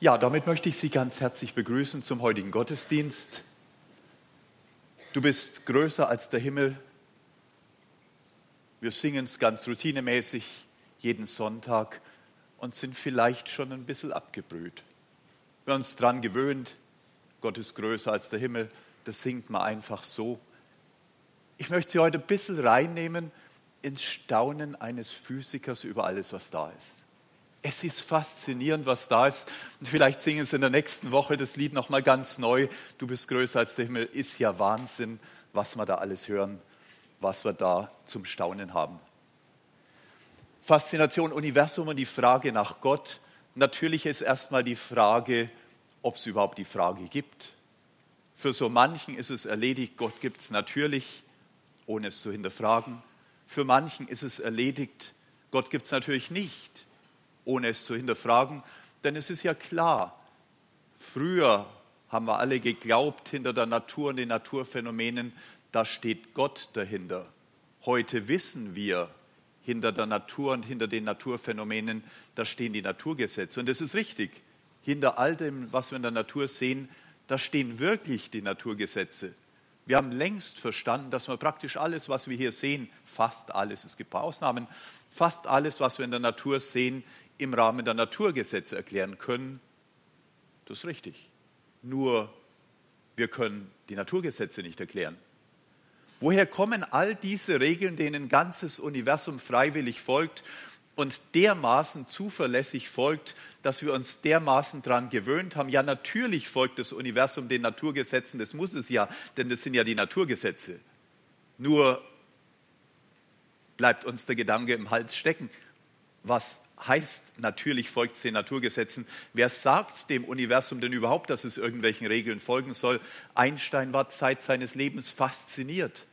Ja, damit möchte ich Sie ganz herzlich begrüßen zum heutigen Gottesdienst. Du bist größer als der Himmel. Wir singen es ganz routinemäßig jeden Sonntag und sind vielleicht schon ein bisschen abgebrüht. Wir haben uns daran gewöhnt, Gott ist größer als der Himmel, das singt man einfach so. Ich möchte Sie heute ein bisschen reinnehmen ins Staunen eines Physikers über alles, was da ist. Es ist faszinierend, was da ist. Und vielleicht singen Sie in der nächsten Woche das Lied nochmal ganz neu. Du bist größer als der Himmel. Ist ja Wahnsinn, was wir da alles hören, was wir da zum Staunen haben. Faszination Universum und die Frage nach Gott. Natürlich ist erstmal die Frage, ob es überhaupt die Frage gibt. Für so manchen ist es erledigt, Gott gibt es natürlich, ohne es zu hinterfragen. Für manchen ist es erledigt, Gott gibt es natürlich nicht, ohne es zu hinterfragen. Denn es ist ja klar, früher haben wir alle geglaubt, hinter der Natur und den Naturphänomenen, da steht Gott dahinter. Heute wissen wir, hinter der Natur und hinter den Naturphänomenen, da stehen die Naturgesetze. Und das ist richtig. Hinter all dem, was wir in der Natur sehen, da stehen wirklich die Naturgesetze. Wir haben längst verstanden, dass wir praktisch alles, was wir hier sehen, fast alles, es gibt ein paar Ausnahmen, fast alles, was wir in der Natur sehen, im Rahmen der Naturgesetze erklären können. Das ist richtig. Nur wir können die Naturgesetze nicht erklären. Woher kommen all diese Regeln, denen ganzes Universum freiwillig folgt und dermaßen zuverlässig folgt, dass wir uns dermaßen daran gewöhnt haben. Ja, natürlich folgt das Universum den Naturgesetzen, das muss es ja, denn das sind ja die Naturgesetze. Nur bleibt uns der Gedanke im Hals stecken. Was heißt, natürlich folgt es den Naturgesetzen? Wer sagt dem Universum denn überhaupt, dass es irgendwelchen Regeln folgen soll? Einstein war Zeit seines Lebens fasziniert,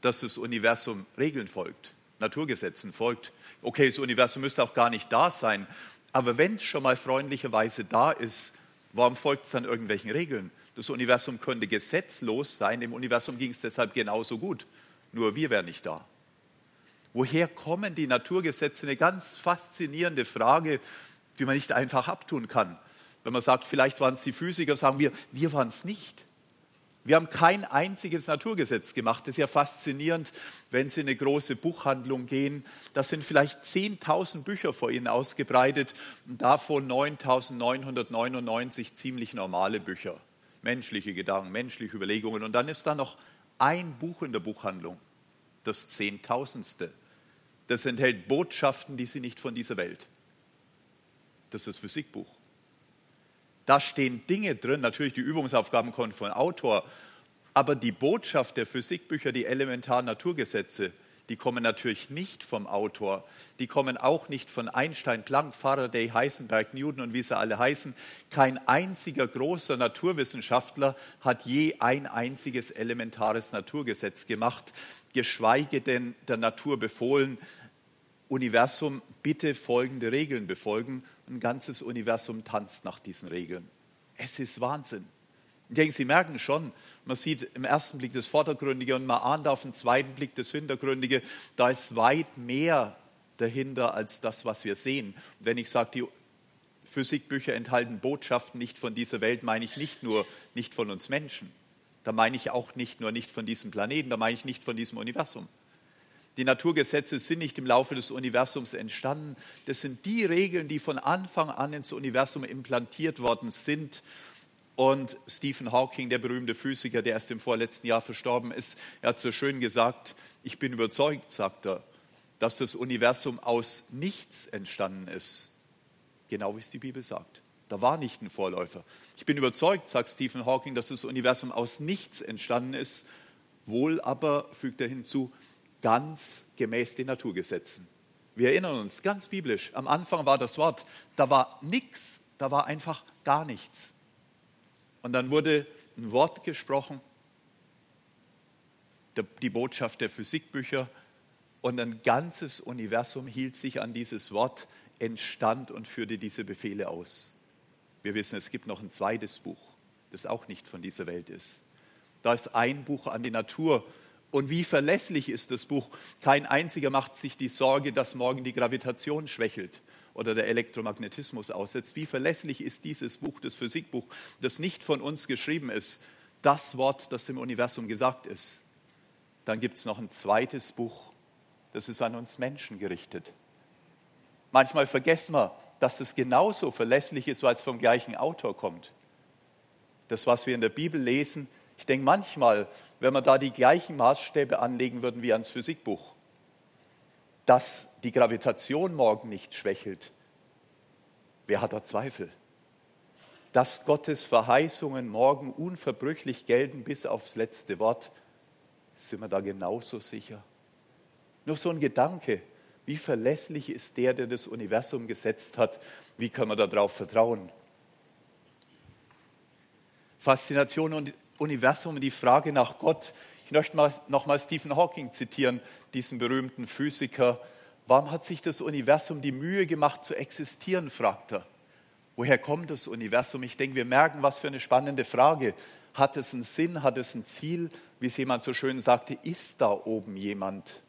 dass das Universum Regeln folgt, Naturgesetzen folgt okay, das Universum müsste auch gar nicht da sein, aber wenn es schon mal freundlicherweise da ist, warum folgt es dann irgendwelchen Regeln? Das Universum könnte gesetzlos sein, dem Universum ging es deshalb genauso gut, nur wir wären nicht da. Woher kommen die Naturgesetze? Eine ganz faszinierende Frage, die man nicht einfach abtun kann. Wenn man sagt, vielleicht waren es die Physiker, sagen wir, wir waren es nicht. Wir haben kein einziges Naturgesetz gemacht. Das ist ja faszinierend, wenn Sie in eine große Buchhandlung gehen. Da sind vielleicht 10.000 Bücher vor Ihnen ausgebreitet und davon 9.999 ziemlich normale Bücher. Menschliche Gedanken, menschliche Überlegungen. Und dann ist da noch ein Buch in der Buchhandlung, das Zehntausendste. Das enthält Botschaften, die sind nicht von dieser Welt. Das ist das Physikbuch. Da stehen Dinge drin, natürlich die Übungsaufgaben kommen von Autor, aber die Botschaft der Physikbücher, die elementaren Naturgesetze, die kommen natürlich nicht vom Autor, die kommen auch nicht von Einstein, Planck, Faraday, Heisenberg, Newton und wie sie alle heißen. Kein einziger großer Naturwissenschaftler hat je ein einziges elementares Naturgesetz gemacht, geschweige denn der Natur befohlen, Universum, bitte folgende Regeln befolgen ein ganzes Universum tanzt nach diesen Regeln. Es ist Wahnsinn. Ich denke, Sie merken schon, man sieht im ersten Blick das Vordergründige und man ahnt auf den zweiten Blick das Hintergründige. Da ist weit mehr dahinter als das, was wir sehen. Und wenn ich sage, die Physikbücher enthalten Botschaften nicht von dieser Welt, meine ich nicht nur nicht von uns Menschen. Da meine ich auch nicht nur nicht von diesem Planeten, da meine ich nicht von diesem Universum. Die Naturgesetze sind nicht im Laufe des Universums entstanden. Das sind die Regeln, die von Anfang an ins Universum implantiert worden sind. Und Stephen Hawking, der berühmte Physiker, der erst im vorletzten Jahr verstorben ist, er hat so schön gesagt, ich bin überzeugt, sagt er, dass das Universum aus nichts entstanden ist. Genau wie es die Bibel sagt. Da war nicht ein Vorläufer. Ich bin überzeugt, sagt Stephen Hawking, dass das Universum aus nichts entstanden ist. Wohl aber, fügt er hinzu, ganz gemäß den Naturgesetzen. Wir erinnern uns, ganz biblisch, am Anfang war das Wort, da war nichts, da war einfach gar nichts. Und dann wurde ein Wort gesprochen, die Botschaft der Physikbücher, und ein ganzes Universum hielt sich an dieses Wort, entstand und führte diese Befehle aus. Wir wissen, es gibt noch ein zweites Buch, das auch nicht von dieser Welt ist. Da ist ein Buch an die Natur und wie verlässlich ist das Buch? Kein einziger macht sich die Sorge, dass morgen die Gravitation schwächelt oder der Elektromagnetismus aussetzt. Wie verlässlich ist dieses Buch, das Physikbuch, das nicht von uns geschrieben ist, das Wort, das im Universum gesagt ist. Dann gibt es noch ein zweites Buch, das ist an uns Menschen gerichtet. Manchmal vergessen wir, dass es genauso verlässlich ist, weil es vom gleichen Autor kommt. Das, was wir in der Bibel lesen, ich denke manchmal, wenn wir da die gleichen Maßstäbe anlegen würden wie ans Physikbuch, dass die Gravitation morgen nicht schwächelt, wer hat da Zweifel? Dass Gottes Verheißungen morgen unverbrüchlich gelten bis aufs letzte Wort, sind wir da genauso sicher. Nur so ein Gedanke, wie verlässlich ist der, der das Universum gesetzt hat? Wie kann man darauf vertrauen? Faszination und Universum die Frage nach Gott. Ich möchte mal, nochmal Stephen Hawking zitieren, diesen berühmten Physiker. Warum hat sich das Universum die Mühe gemacht zu existieren, fragt er. Woher kommt das Universum? Ich denke, wir merken, was für eine spannende Frage. Hat es einen Sinn? Hat es ein Ziel? Wie es jemand so schön sagte, ist da oben jemand?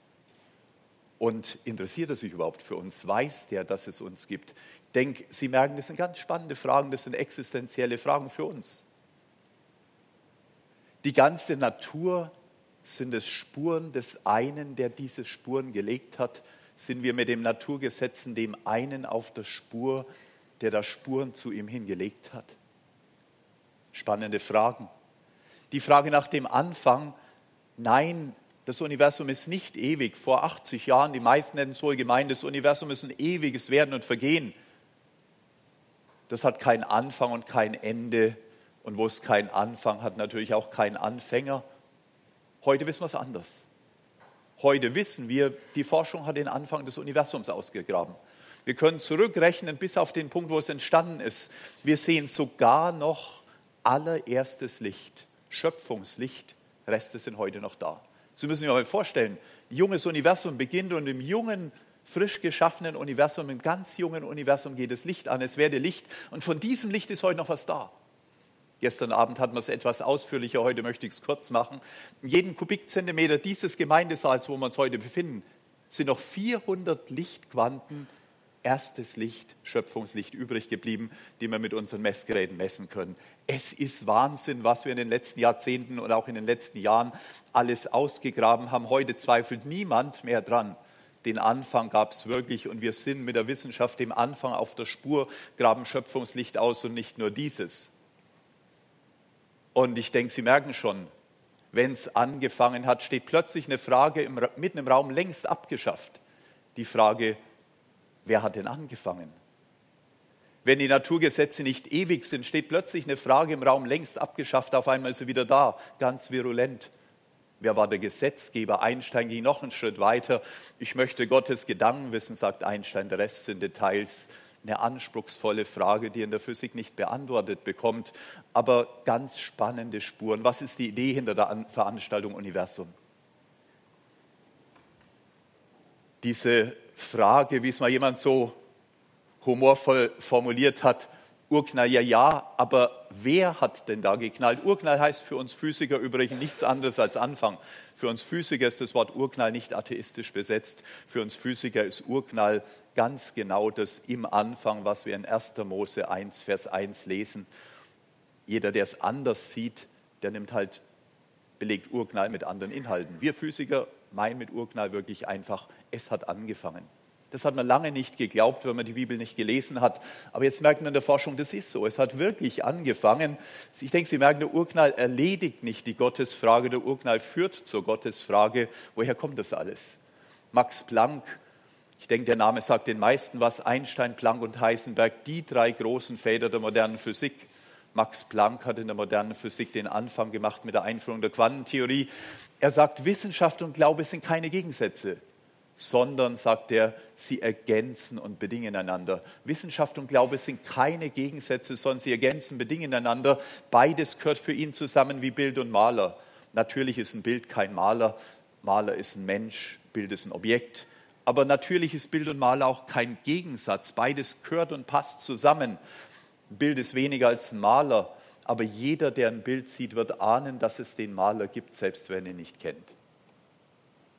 Und interessiert er sich überhaupt für uns? Weiß der, dass es uns gibt? Ich denke, Sie merken, das sind ganz spannende Fragen, das sind existenzielle Fragen für uns. Die ganze Natur sind es Spuren des einen, der diese Spuren gelegt hat. Sind wir mit dem Naturgesetzen dem einen auf der Spur, der da Spuren zu ihm hingelegt hat? Spannende Fragen. Die Frage nach dem Anfang, nein, das Universum ist nicht ewig. Vor 80 Jahren, die meisten hätten es wohl gemeint, das Universum ist ein ewiges Werden und Vergehen. Das hat keinen Anfang und kein Ende. Und wo es keinen Anfang hat, natürlich auch keinen Anfänger. Heute wissen wir es anders. Heute wissen wir, die Forschung hat den Anfang des Universums ausgegraben. Wir können zurückrechnen bis auf den Punkt, wo es entstanden ist. Wir sehen sogar noch allererstes Licht, Schöpfungslicht, Reste sind heute noch da. Sie müssen sich mal vorstellen, junges Universum beginnt und im jungen, frisch geschaffenen Universum, im ganz jungen Universum geht das Licht an, es werde Licht und von diesem Licht ist heute noch was da. Gestern Abend hatten wir es etwas ausführlicher, heute möchte ich es kurz machen. In jedem Kubikzentimeter dieses Gemeindesaals, wo wir uns heute befinden, sind noch 400 Lichtquanten erstes Licht, Schöpfungslicht übrig geblieben, die wir mit unseren Messgeräten messen können. Es ist Wahnsinn, was wir in den letzten Jahrzehnten und auch in den letzten Jahren alles ausgegraben haben. Heute zweifelt niemand mehr dran. Den Anfang gab es wirklich und wir sind mit der Wissenschaft dem Anfang auf der Spur, graben Schöpfungslicht aus und nicht nur dieses. Und ich denke, Sie merken schon, wenn es angefangen hat, steht plötzlich eine Frage im, mitten im Raum längst abgeschafft. Die Frage, wer hat denn angefangen? Wenn die Naturgesetze nicht ewig sind, steht plötzlich eine Frage im Raum längst abgeschafft, auf einmal ist sie wieder da, ganz virulent. Wer war der Gesetzgeber? Einstein ging noch einen Schritt weiter. Ich möchte Gottes Gedanken wissen, sagt Einstein, der Rest sind Details. Eine anspruchsvolle Frage, die in der Physik nicht beantwortet bekommt, aber ganz spannende Spuren. Was ist die Idee hinter der Veranstaltung Universum? Diese Frage, wie es mal jemand so humorvoll formuliert hat, Urknall ja, ja, aber wer hat denn da geknallt? Urknall heißt für uns Physiker übrigens nichts anderes als Anfang. Für uns Physiker ist das Wort Urknall nicht atheistisch besetzt. Für uns Physiker ist Urknall ganz genau das im Anfang, was wir in 1. Mose 1, Vers 1 lesen. Jeder, der es anders sieht, der nimmt halt, belegt Urknall mit anderen Inhalten. Wir Physiker meinen mit Urknall wirklich einfach, es hat angefangen. Das hat man lange nicht geglaubt, wenn man die Bibel nicht gelesen hat. Aber jetzt merkt man in der Forschung, das ist so. Es hat wirklich angefangen. Ich denke, Sie merken, der Urknall erledigt nicht die Gottesfrage. Der Urknall führt zur Gottesfrage. Woher kommt das alles? Max Planck, ich denke, der Name sagt den meisten was. Einstein, Planck und Heisenberg, die drei großen Väter der modernen Physik. Max Planck hat in der modernen Physik den Anfang gemacht mit der Einführung der Quantentheorie. Er sagt, Wissenschaft und Glaube sind keine Gegensätze sondern, sagt er, sie ergänzen und bedingen einander. Wissenschaft und Glaube sind keine Gegensätze, sondern sie ergänzen, bedingen einander. Beides gehört für ihn zusammen wie Bild und Maler. Natürlich ist ein Bild kein Maler, Maler ist ein Mensch, Bild ist ein Objekt. Aber natürlich ist Bild und Maler auch kein Gegensatz. Beides gehört und passt zusammen. Ein Bild ist weniger als ein Maler, aber jeder, der ein Bild sieht, wird ahnen, dass es den Maler gibt, selbst wenn er ihn nicht kennt.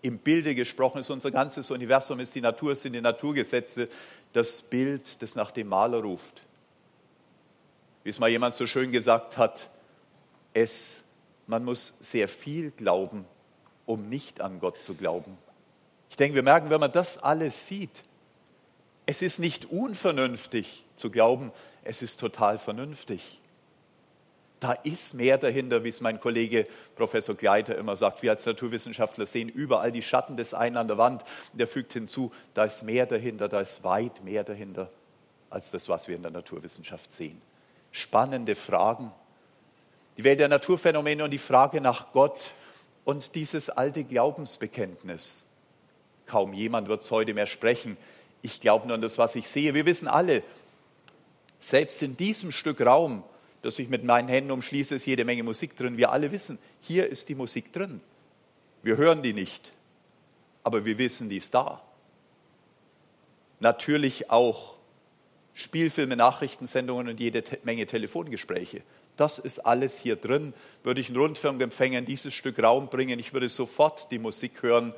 Im Bilde gesprochen ist unser ganzes Universum, ist die Natur, sind die Naturgesetze, das Bild, das nach dem Maler ruft. Wie es mal jemand so schön gesagt hat, es, man muss sehr viel glauben, um nicht an Gott zu glauben. Ich denke, wir merken, wenn man das alles sieht, es ist nicht unvernünftig zu glauben, es ist total vernünftig. Da ist mehr dahinter, wie es mein Kollege Professor Gleiter immer sagt. Wir als Naturwissenschaftler sehen überall die Schatten des einen an der Wand. Und er fügt hinzu, da ist mehr dahinter, da ist weit mehr dahinter als das, was wir in der Naturwissenschaft sehen. Spannende Fragen. Die Welt der Naturphänomene und die Frage nach Gott und dieses alte Glaubensbekenntnis. Kaum jemand wird es heute mehr sprechen. Ich glaube nur an das, was ich sehe. Wir wissen alle, selbst in diesem Stück Raum dass ich mit meinen Händen umschließe, ist jede Menge Musik drin. Wir alle wissen, hier ist die Musik drin. Wir hören die nicht, aber wir wissen, die ist da. Natürlich auch Spielfilme, Nachrichtensendungen und jede Menge Telefongespräche. Das ist alles hier drin. Würde ich einen Rundfunkempfänger in dieses Stück Raum bringen, ich würde sofort die Musik hören,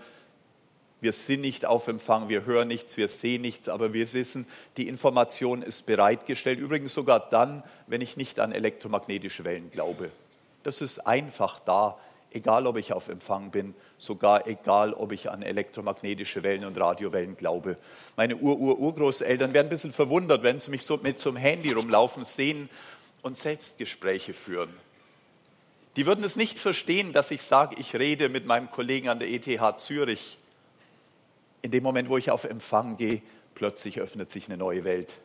wir sind nicht auf Empfang, wir hören nichts, wir sehen nichts, aber wir wissen, die Information ist bereitgestellt. Übrigens sogar dann, wenn ich nicht an elektromagnetische Wellen glaube. Das ist einfach da, egal ob ich auf Empfang bin, sogar egal ob ich an elektromagnetische Wellen und Radiowellen glaube. Meine Ur-Ur-Urgroßeltern werden ein bisschen verwundert, wenn sie mich so mit einem Handy rumlaufen sehen und Selbstgespräche führen. Die würden es nicht verstehen, dass ich sage, ich rede mit meinem Kollegen an der ETH Zürich in dem Moment, wo ich auf Empfang gehe, plötzlich öffnet sich eine neue Welt.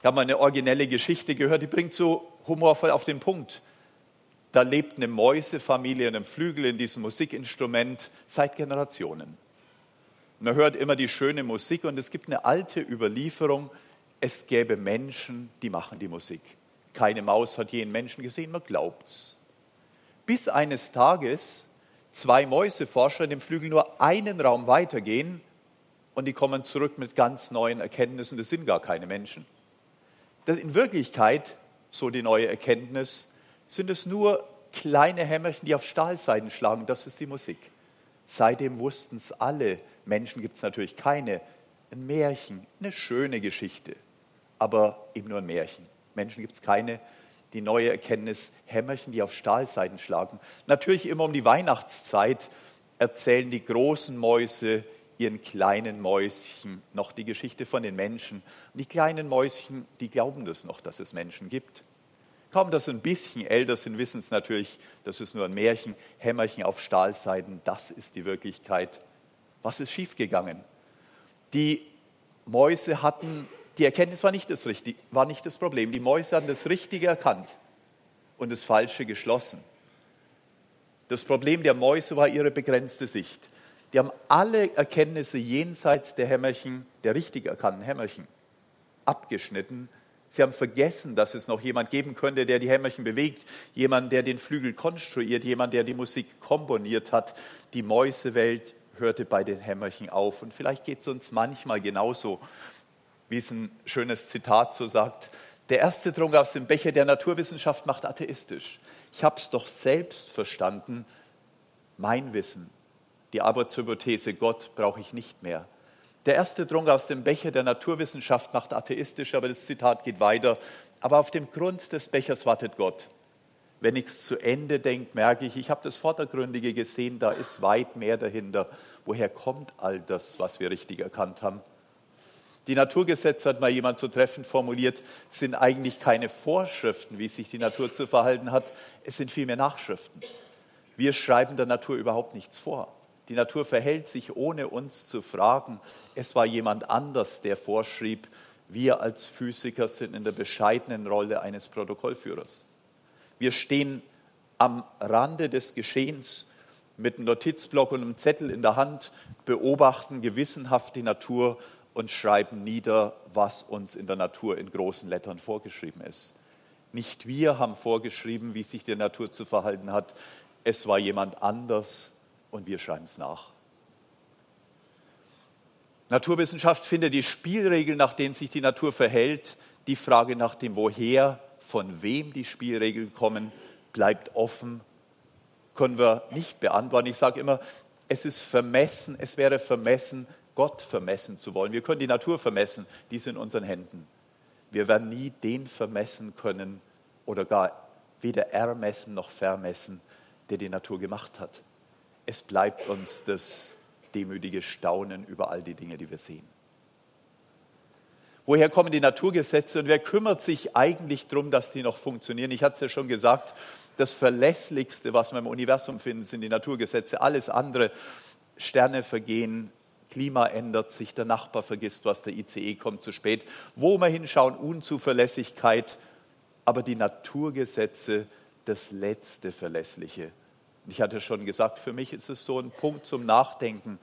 Ich habe mal eine originelle Geschichte gehört, die bringt so humorvoll auf den Punkt. Da lebt eine Mäusefamilie in einem Flügel in diesem Musikinstrument seit Generationen. Man hört immer die schöne Musik und es gibt eine alte Überlieferung, es gäbe Menschen, die machen die Musik. Keine Maus hat je einen Menschen gesehen, man glaubt's. Bis eines Tages zwei Mäuseforscher in dem Flügel nur einen Raum weitergehen und die kommen zurück mit ganz neuen Erkenntnissen. Das sind gar keine Menschen. Das in Wirklichkeit, so die neue Erkenntnis, sind es nur kleine Hämmerchen, die auf Stahlseiten schlagen. Das ist die Musik. Seitdem wussten es alle. Menschen gibt es natürlich keine. Ein Märchen, eine schöne Geschichte, aber eben nur ein Märchen. Menschen gibt es keine die neue Erkenntnis, Hämmerchen, die auf Stahlseiten schlagen. Natürlich immer um die Weihnachtszeit erzählen die großen Mäuse ihren kleinen Mäuschen noch die Geschichte von den Menschen. Und die kleinen Mäuschen, die glauben das noch, dass es Menschen gibt. Kaum, dass sie ein bisschen älter sind, wissen es natürlich, das ist nur ein Märchen. Hämmerchen auf Stahlseiten, das ist die Wirklichkeit. Was ist schiefgegangen? Die Mäuse hatten die Erkenntnis war nicht, das Richtige, war nicht das Problem. Die Mäuse hatten das Richtige erkannt und das Falsche geschlossen. Das Problem der Mäuse war ihre begrenzte Sicht. Die haben alle Erkenntnisse jenseits der Hämmerchen, der richtig erkannten Hämmerchen, abgeschnitten. Sie haben vergessen, dass es noch jemand geben könnte, der die Hämmerchen bewegt, jemand, der den Flügel konstruiert, jemand, der die Musik komponiert hat. Die Mäusewelt hörte bei den Hämmerchen auf. Und vielleicht geht es uns manchmal genauso wie es ein schönes Zitat so sagt, der erste Trunk aus dem Becher der Naturwissenschaft macht atheistisch. Ich habe es doch selbst verstanden, mein Wissen, die Arbeitshypothese Gott brauche ich nicht mehr. Der erste Trunk aus dem Becher der Naturwissenschaft macht atheistisch, aber das Zitat geht weiter. Aber auf dem Grund des Bechers wartet Gott. Wenn ich es zu Ende denke, merke ich, ich habe das Vordergründige gesehen, da ist weit mehr dahinter. Woher kommt all das, was wir richtig erkannt haben? Die Naturgesetze, hat mal jemand so treffend formuliert, sind eigentlich keine Vorschriften, wie sich die Natur zu verhalten hat, es sind vielmehr Nachschriften. Wir schreiben der Natur überhaupt nichts vor. Die Natur verhält sich, ohne uns zu fragen. Es war jemand anders, der vorschrieb, wir als Physiker sind in der bescheidenen Rolle eines Protokollführers. Wir stehen am Rande des Geschehens mit einem Notizblock und einem Zettel in der Hand, beobachten gewissenhaft die Natur und schreiben nieder, was uns in der Natur in großen Lettern vorgeschrieben ist. Nicht wir haben vorgeschrieben, wie sich die Natur zu verhalten hat. Es war jemand anders und wir schreiben es nach. Naturwissenschaft findet die Spielregeln, nach denen sich die Natur verhält. Die Frage nach dem Woher, von wem die Spielregeln kommen, bleibt offen. können wir nicht beantworten. Ich sage immer, es ist vermessen, es wäre vermessen, Gott vermessen zu wollen. Wir können die Natur vermessen, die ist in unseren Händen. Wir werden nie den vermessen können oder gar weder ermessen noch vermessen, der die Natur gemacht hat. Es bleibt uns das demütige Staunen über all die Dinge, die wir sehen. Woher kommen die Naturgesetze und wer kümmert sich eigentlich darum, dass die noch funktionieren? Ich hatte es ja schon gesagt, das Verlässlichste, was wir im Universum finden, sind die Naturgesetze. Alles andere, Sterne vergehen, Klima ändert sich, der Nachbar vergisst was, der ICE kommt zu spät. Wo wir hinschauen, Unzuverlässigkeit, aber die Naturgesetze, das letzte Verlässliche. Ich hatte schon gesagt, für mich ist es so ein Punkt zum Nachdenken,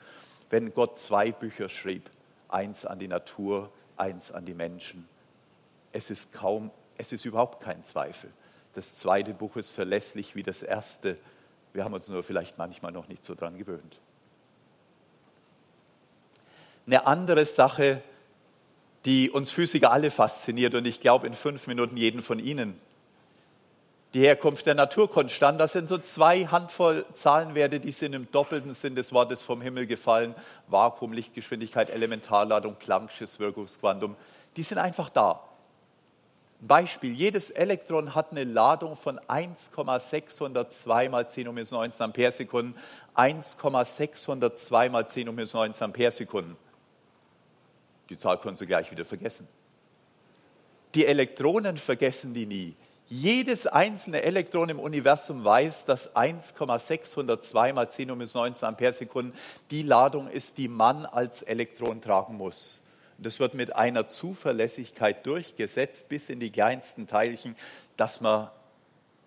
wenn Gott zwei Bücher schrieb, eins an die Natur, eins an die Menschen. Es ist kaum, es ist überhaupt kein Zweifel. Das zweite Buch ist verlässlich wie das erste. Wir haben uns nur vielleicht manchmal noch nicht so dran gewöhnt. Eine andere Sache, die uns Physiker alle fasziniert und ich glaube in fünf Minuten jeden von Ihnen. Die Herkunft der Naturkonstant, das sind so zwei Handvoll Zahlenwerte, die sind im doppelten Sinn des Wortes vom Himmel gefallen. Vakuum, Lichtgeschwindigkeit, Elementarladung, Planck'sches Wirkungsquantum. Die sind einfach da. Beispiel, jedes Elektron hat eine Ladung von 1,602 mal 10 um 19 Amperesekunden, 1,602 mal 10 um 19 Amperesekunden. Die Zahl können Sie gleich wieder vergessen. Die Elektronen vergessen die nie. Jedes einzelne Elektron im Universum weiß, dass 1,602 mal 10 um 19 Amperesekunden die Ladung ist, die man als Elektron tragen muss. Das wird mit einer Zuverlässigkeit durchgesetzt bis in die kleinsten Teilchen, dass man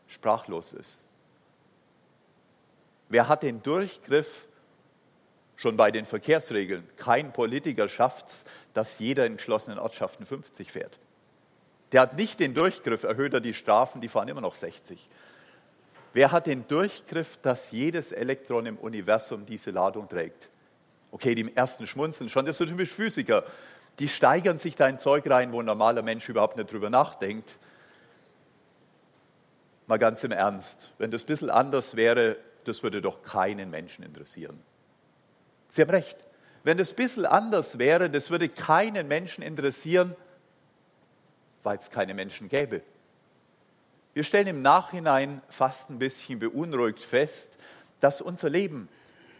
sprachlos ist. Wer hat den Durchgriff schon bei den Verkehrsregeln? Kein Politiker schafft es, dass jeder in geschlossenen Ortschaften 50 fährt. Der hat nicht den Durchgriff, erhöht er die Strafen, die fahren immer noch 60. Wer hat den Durchgriff, dass jedes Elektron im Universum diese Ladung trägt? Okay, die ersten schmunzeln schon, das so typisch Physiker die steigern sich da in Zeug rein, wo ein normaler Mensch überhaupt nicht drüber nachdenkt. Mal ganz im Ernst, wenn das ein bisschen anders wäre, das würde doch keinen Menschen interessieren. Sie haben recht. Wenn das ein bisschen anders wäre, das würde keinen Menschen interessieren, weil es keine Menschen gäbe. Wir stellen im Nachhinein fast ein bisschen beunruhigt fest, dass unser Leben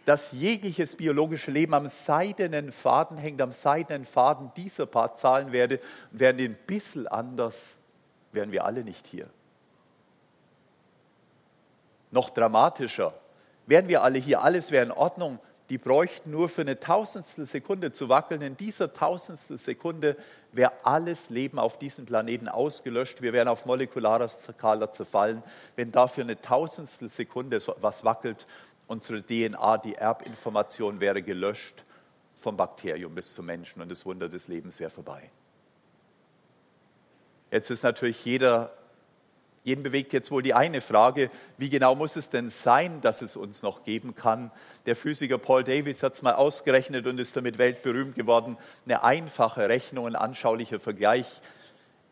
dass jegliches biologische Leben am seidenen Faden hängt, am seidenen Faden dieser paar Zahlen werde, wären die ein bisschen anders, wären wir alle nicht hier. Noch dramatischer, wären wir alle hier, alles wäre in Ordnung, die bräuchten nur für eine Tausendstel Sekunde zu wackeln. In dieser Tausendstel Sekunde wäre alles Leben auf diesem Planeten ausgelöscht. Wir wären auf molekularer Skala zerfallen. Wenn dafür eine Tausendstel Sekunde was wackelt, unsere DNA, die Erbinformation wäre gelöscht vom Bakterium bis zum Menschen und das Wunder des Lebens wäre vorbei. Jetzt ist natürlich jeder, jeden bewegt jetzt wohl die eine Frage, wie genau muss es denn sein, dass es uns noch geben kann? Der Physiker Paul Davies hat es mal ausgerechnet und ist damit weltberühmt geworden. Eine einfache Rechnung, ein anschaulicher Vergleich.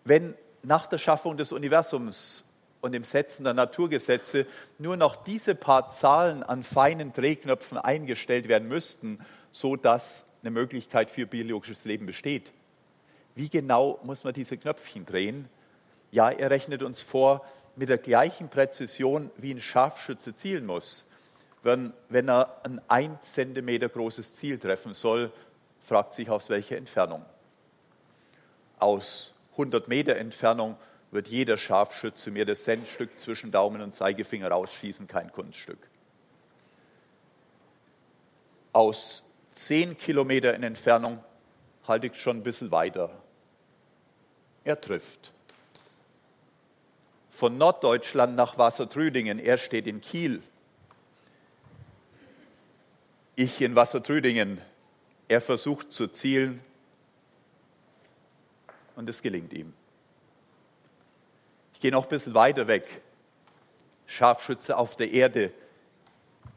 Wenn nach der Schaffung des Universums und dem Setzen der Naturgesetze nur noch diese paar Zahlen an feinen Drehknöpfen eingestellt werden müssten, so dass eine Möglichkeit für biologisches Leben besteht. Wie genau muss man diese Knöpfchen drehen? Ja, er rechnet uns vor, mit der gleichen Präzision, wie ein Scharfschütze zielen muss. Wenn, wenn er ein ein Zentimeter großes Ziel treffen soll, fragt sich aus welcher Entfernung. Aus 100 Meter Entfernung wird jeder Scharfschütze mir das Centstück zwischen Daumen und Zeigefinger rausschießen, kein Kunststück. Aus zehn Kilometer in Entfernung halte ich schon ein bisschen weiter. Er trifft. Von Norddeutschland nach Wassertrüdingen, er steht in Kiel. Ich in Wassertrüdingen, er versucht zu zielen und es gelingt ihm gehe noch ein bisschen weiter weg. Scharfschütze auf der Erde,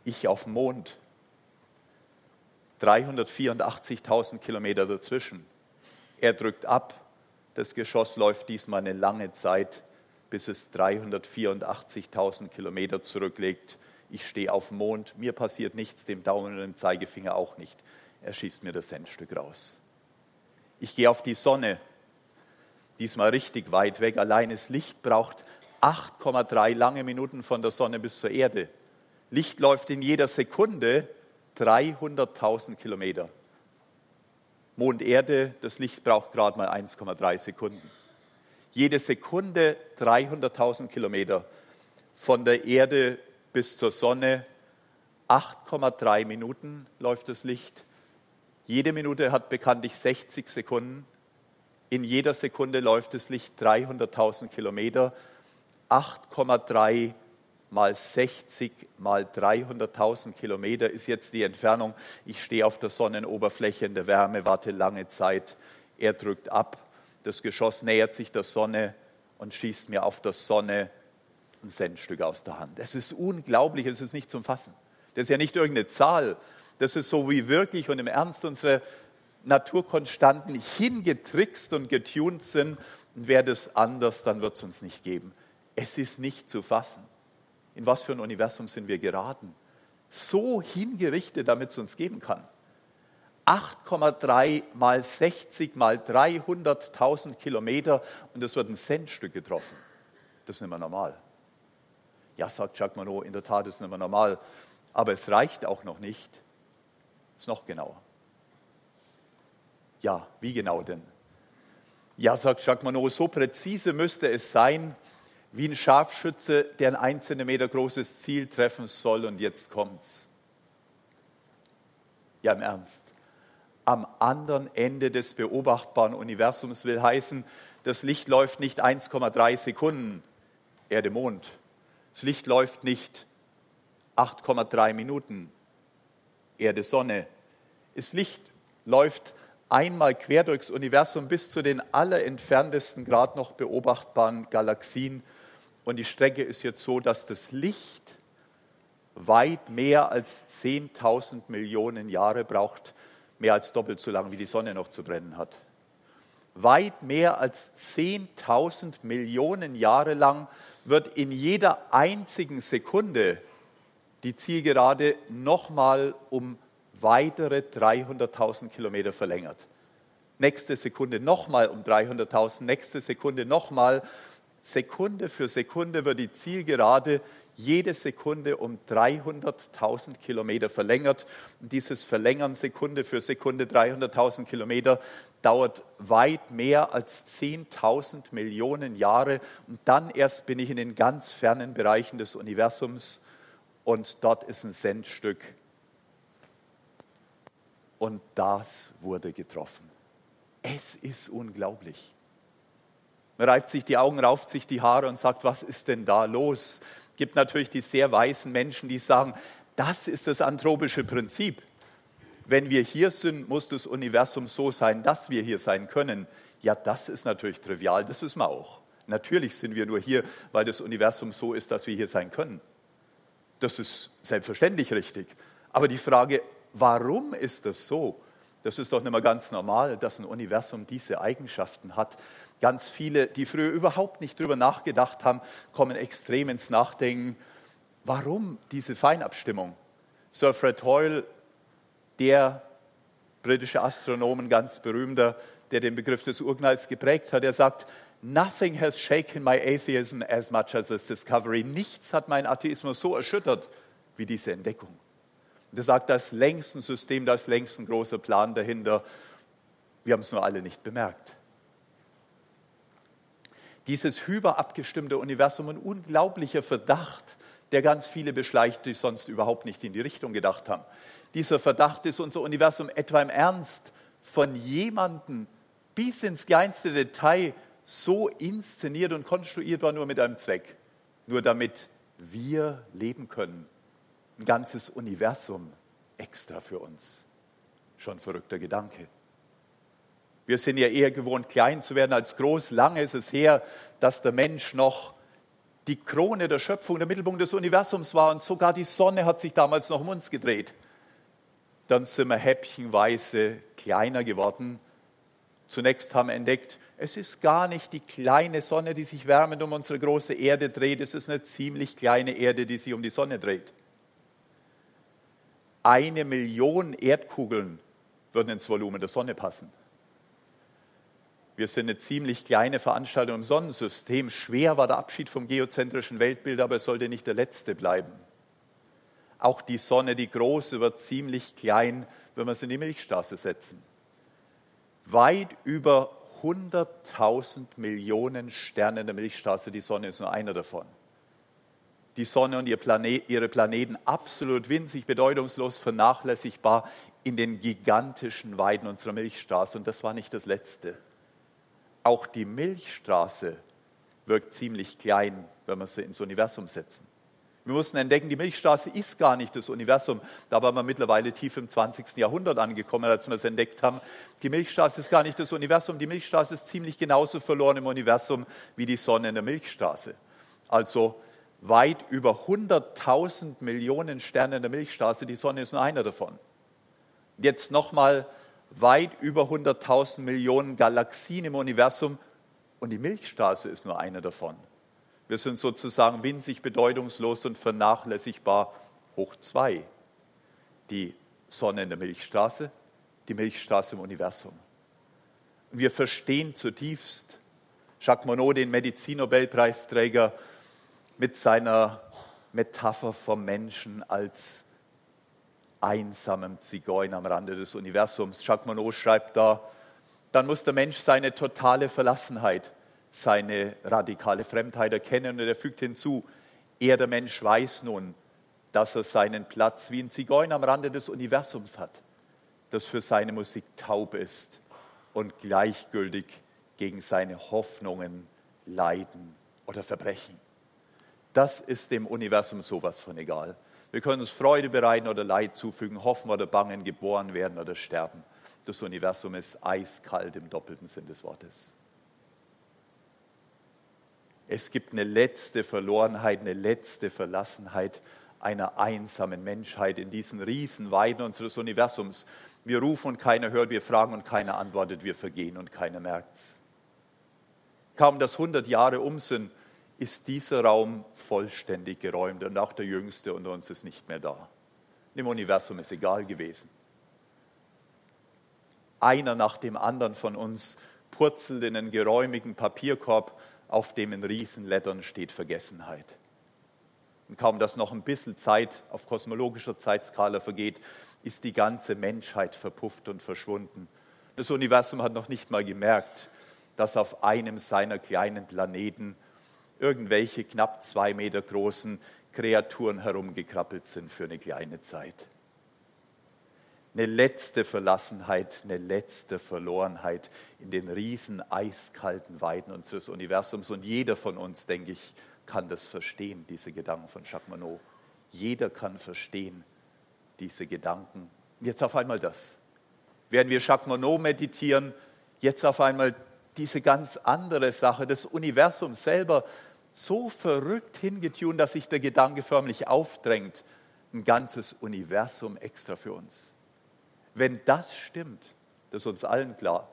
ich auf dem Mond. 384.000 Kilometer dazwischen. Er drückt ab, das Geschoss läuft diesmal eine lange Zeit, bis es 384.000 Kilometer zurücklegt Ich stehe auf dem Mond, mir passiert nichts, dem Daumen und dem Zeigefinger auch nicht. Er schießt mir das Centstück raus. Ich gehe auf die Sonne, diesmal richtig weit weg. Allein das Licht braucht 8,3 lange Minuten von der Sonne bis zur Erde. Licht läuft in jeder Sekunde 300.000 Kilometer. Mond Erde, das Licht braucht gerade mal 1,3 Sekunden. Jede Sekunde 300.000 Kilometer. Von der Erde bis zur Sonne 8,3 Minuten läuft das Licht. Jede Minute hat bekanntlich 60 Sekunden. In jeder Sekunde läuft das Licht 300.000 Kilometer. 8,3 mal 60 mal 300.000 Kilometer ist jetzt die Entfernung. Ich stehe auf der Sonnenoberfläche in der Wärme, warte lange Zeit. Er drückt ab. Das Geschoss nähert sich der Sonne und schießt mir auf der Sonne ein Centstück aus der Hand. Es ist unglaublich, es ist nicht zum Fassen. Das ist ja nicht irgendeine Zahl. Das ist so wie wirklich und im Ernst unsere Naturkonstanten hingetrickst und getuned sind. Und wäre das anders, dann wird es uns nicht geben. Es ist nicht zu fassen. In was für ein Universum sind wir geraten? So hingerichtet, damit es uns geben kann. 8,3 mal 60 mal 300.000 Kilometer und es wird ein Centstück getroffen. Das ist nicht mehr normal. Ja, sagt Jacques Monod, in der Tat ist es nicht mehr normal. Aber es reicht auch noch nicht. Ist noch genauer. Ja, wie genau denn? Ja, sagt Jacques Monod, so präzise müsste es sein, wie ein Scharfschütze, der ein ein Zentimeter großes Ziel treffen soll und jetzt kommt's. Ja, im Ernst. Am anderen Ende des beobachtbaren Universums will heißen, das Licht läuft nicht 1,3 Sekunden, Erde, Mond. Das Licht läuft nicht 8,3 Minuten, Erde, Sonne. Das Licht läuft einmal quer durchs Universum bis zu den allerentferntesten, gerade noch beobachtbaren Galaxien. Und die Strecke ist jetzt so, dass das Licht weit mehr als 10.000 Millionen Jahre braucht, mehr als doppelt so lang, wie die Sonne noch zu brennen hat. Weit mehr als 10.000 Millionen Jahre lang wird in jeder einzigen Sekunde die Zielgerade nochmal um weitere 300.000 Kilometer verlängert. Nächste Sekunde nochmal um 300.000, nächste Sekunde nochmal. Sekunde für Sekunde wird die Zielgerade jede Sekunde um 300.000 Kilometer verlängert. Und dieses Verlängern Sekunde für Sekunde 300.000 Kilometer dauert weit mehr als 10.000 Millionen Jahre. Und dann erst bin ich in den ganz fernen Bereichen des Universums und dort ist ein Centstück und das wurde getroffen. Es ist unglaublich. Man reibt sich die Augen, rauft sich die Haare und sagt, was ist denn da los? Gibt natürlich die sehr weißen Menschen, die sagen, das ist das anthropische Prinzip. Wenn wir hier sind, muss das Universum so sein, dass wir hier sein können. Ja, das ist natürlich trivial, das wissen wir auch. Natürlich sind wir nur hier, weil das Universum so ist, dass wir hier sein können. Das ist selbstverständlich richtig. Aber die Frage, Warum ist das so? Das ist doch nicht mehr ganz normal, dass ein Universum diese Eigenschaften hat. Ganz viele, die früher überhaupt nicht darüber nachgedacht haben, kommen extrem ins Nachdenken. Warum diese Feinabstimmung? Sir Fred Hoyle, der britische Astronom, ganz berühmter, der den Begriff des Urknalls geprägt hat, er sagt, Nothing has shaken my atheism as much as this discovery. Nichts hat meinen Atheismus so erschüttert wie diese Entdeckung. Und er sagt, da ist längst ein System, da ist längst großer Plan dahinter. Wir haben es nur alle nicht bemerkt. Dieses hyperabgestimmte Universum, ein unglaublicher Verdacht, der ganz viele beschleicht, die sonst überhaupt nicht in die Richtung gedacht haben. Dieser Verdacht ist unser Universum etwa im Ernst von jemandem bis ins kleinste Detail so inszeniert und konstruiert war, nur mit einem Zweck. Nur damit wir leben können ein ganzes Universum extra für uns. Schon verrückter Gedanke. Wir sind ja eher gewohnt, klein zu werden als groß. Lange ist es her, dass der Mensch noch die Krone der Schöpfung, der Mittelpunkt des Universums war und sogar die Sonne hat sich damals noch um uns gedreht. Dann sind wir häppchenweise kleiner geworden. Zunächst haben wir entdeckt, es ist gar nicht die kleine Sonne, die sich wärmend um unsere große Erde dreht, es ist eine ziemlich kleine Erde, die sich um die Sonne dreht. eine Million Erdkugeln würden ins Volumen der Sonne passen. Wir sind eine ziemlich kleine Veranstaltung im Sonnensystem. Schwer war der Abschied vom geozentrischen Weltbild, aber es sollte nicht der letzte bleiben. Auch die Sonne, die große, wird ziemlich klein, wenn wir sie in die Milchstraße setzen. Weit über 100.000 Millionen Sterne in der Milchstraße, die Sonne ist nur einer davon. Die Sonne und ihr Planet, ihre Planeten absolut winzig, bedeutungslos, vernachlässigbar in den gigantischen Weiden unserer Milchstraße. Und das war nicht das Letzte. Auch die Milchstraße wirkt ziemlich klein, wenn wir sie ins Universum setzen. Wir mussten entdecken, die Milchstraße ist gar nicht das Universum. Da waren wir mittlerweile tief im 20. Jahrhundert angekommen, als wir es entdeckt haben. Die Milchstraße ist gar nicht das Universum. Die Milchstraße ist ziemlich genauso verloren im Universum wie die Sonne in der Milchstraße. Also weit über 100.000 Millionen Sterne in der Milchstraße. Die Sonne ist nur einer davon. Jetzt nochmal weit über 100.000 Millionen Galaxien im Universum und die Milchstraße ist nur eine davon. Wir sind sozusagen winzig, bedeutungslos und vernachlässigbar hoch zwei. Die Sonne in der Milchstraße, die Milchstraße im Universum. Und wir verstehen zutiefst Jacques Monod, den Medizinnobelpreisträger, mit seiner Metapher vom Menschen als einsamem Zigeuner am Rande des Universums. Jacques Monod schreibt da, dann muss der Mensch seine totale Verlassenheit, seine radikale Fremdheit erkennen und er fügt hinzu, er, der Mensch, weiß nun, dass er seinen Platz wie ein Zigeuner am Rande des Universums hat, das für seine Musik taub ist und gleichgültig gegen seine Hoffnungen, Leiden oder Verbrechen. Das ist dem Universum sowas von egal. Wir können uns Freude bereiten oder Leid zufügen, hoffen oder bangen, geboren werden oder sterben. Das Universum ist eiskalt im doppelten Sinn des Wortes. Es gibt eine letzte Verlorenheit, eine letzte Verlassenheit einer einsamen Menschheit in diesen Riesenweiden unseres Universums. Wir rufen und keiner hört, wir fragen und keiner antwortet, wir vergehen und keiner merkt's. Kaum dass 100 Jahre um sind, ist dieser Raum vollständig geräumt und auch der Jüngste unter uns ist nicht mehr da. Dem Universum ist egal gewesen. Einer nach dem anderen von uns purzelt in einen geräumigen Papierkorb, auf dem in Riesenlettern steht Vergessenheit. Und kaum dass noch ein bisschen Zeit auf kosmologischer Zeitskala vergeht, ist die ganze Menschheit verpufft und verschwunden. Das Universum hat noch nicht mal gemerkt, dass auf einem seiner kleinen Planeten irgendwelche knapp zwei Meter großen Kreaturen herumgekrabbelt sind für eine kleine Zeit. Eine letzte Verlassenheit, eine letzte Verlorenheit in den riesen eiskalten Weiden unseres Universums. Und jeder von uns, denke ich, kann das verstehen, diese Gedanken von Jacques Monod. Jeder kann verstehen diese Gedanken. Jetzt auf einmal das. Während wir Jacques Monod meditieren, jetzt auf einmal diese ganz andere Sache. Das Universum selber so verrückt hingetunt, dass sich der Gedanke förmlich aufdrängt. Ein ganzes Universum extra für uns. Wenn das stimmt, das ist uns allen klar,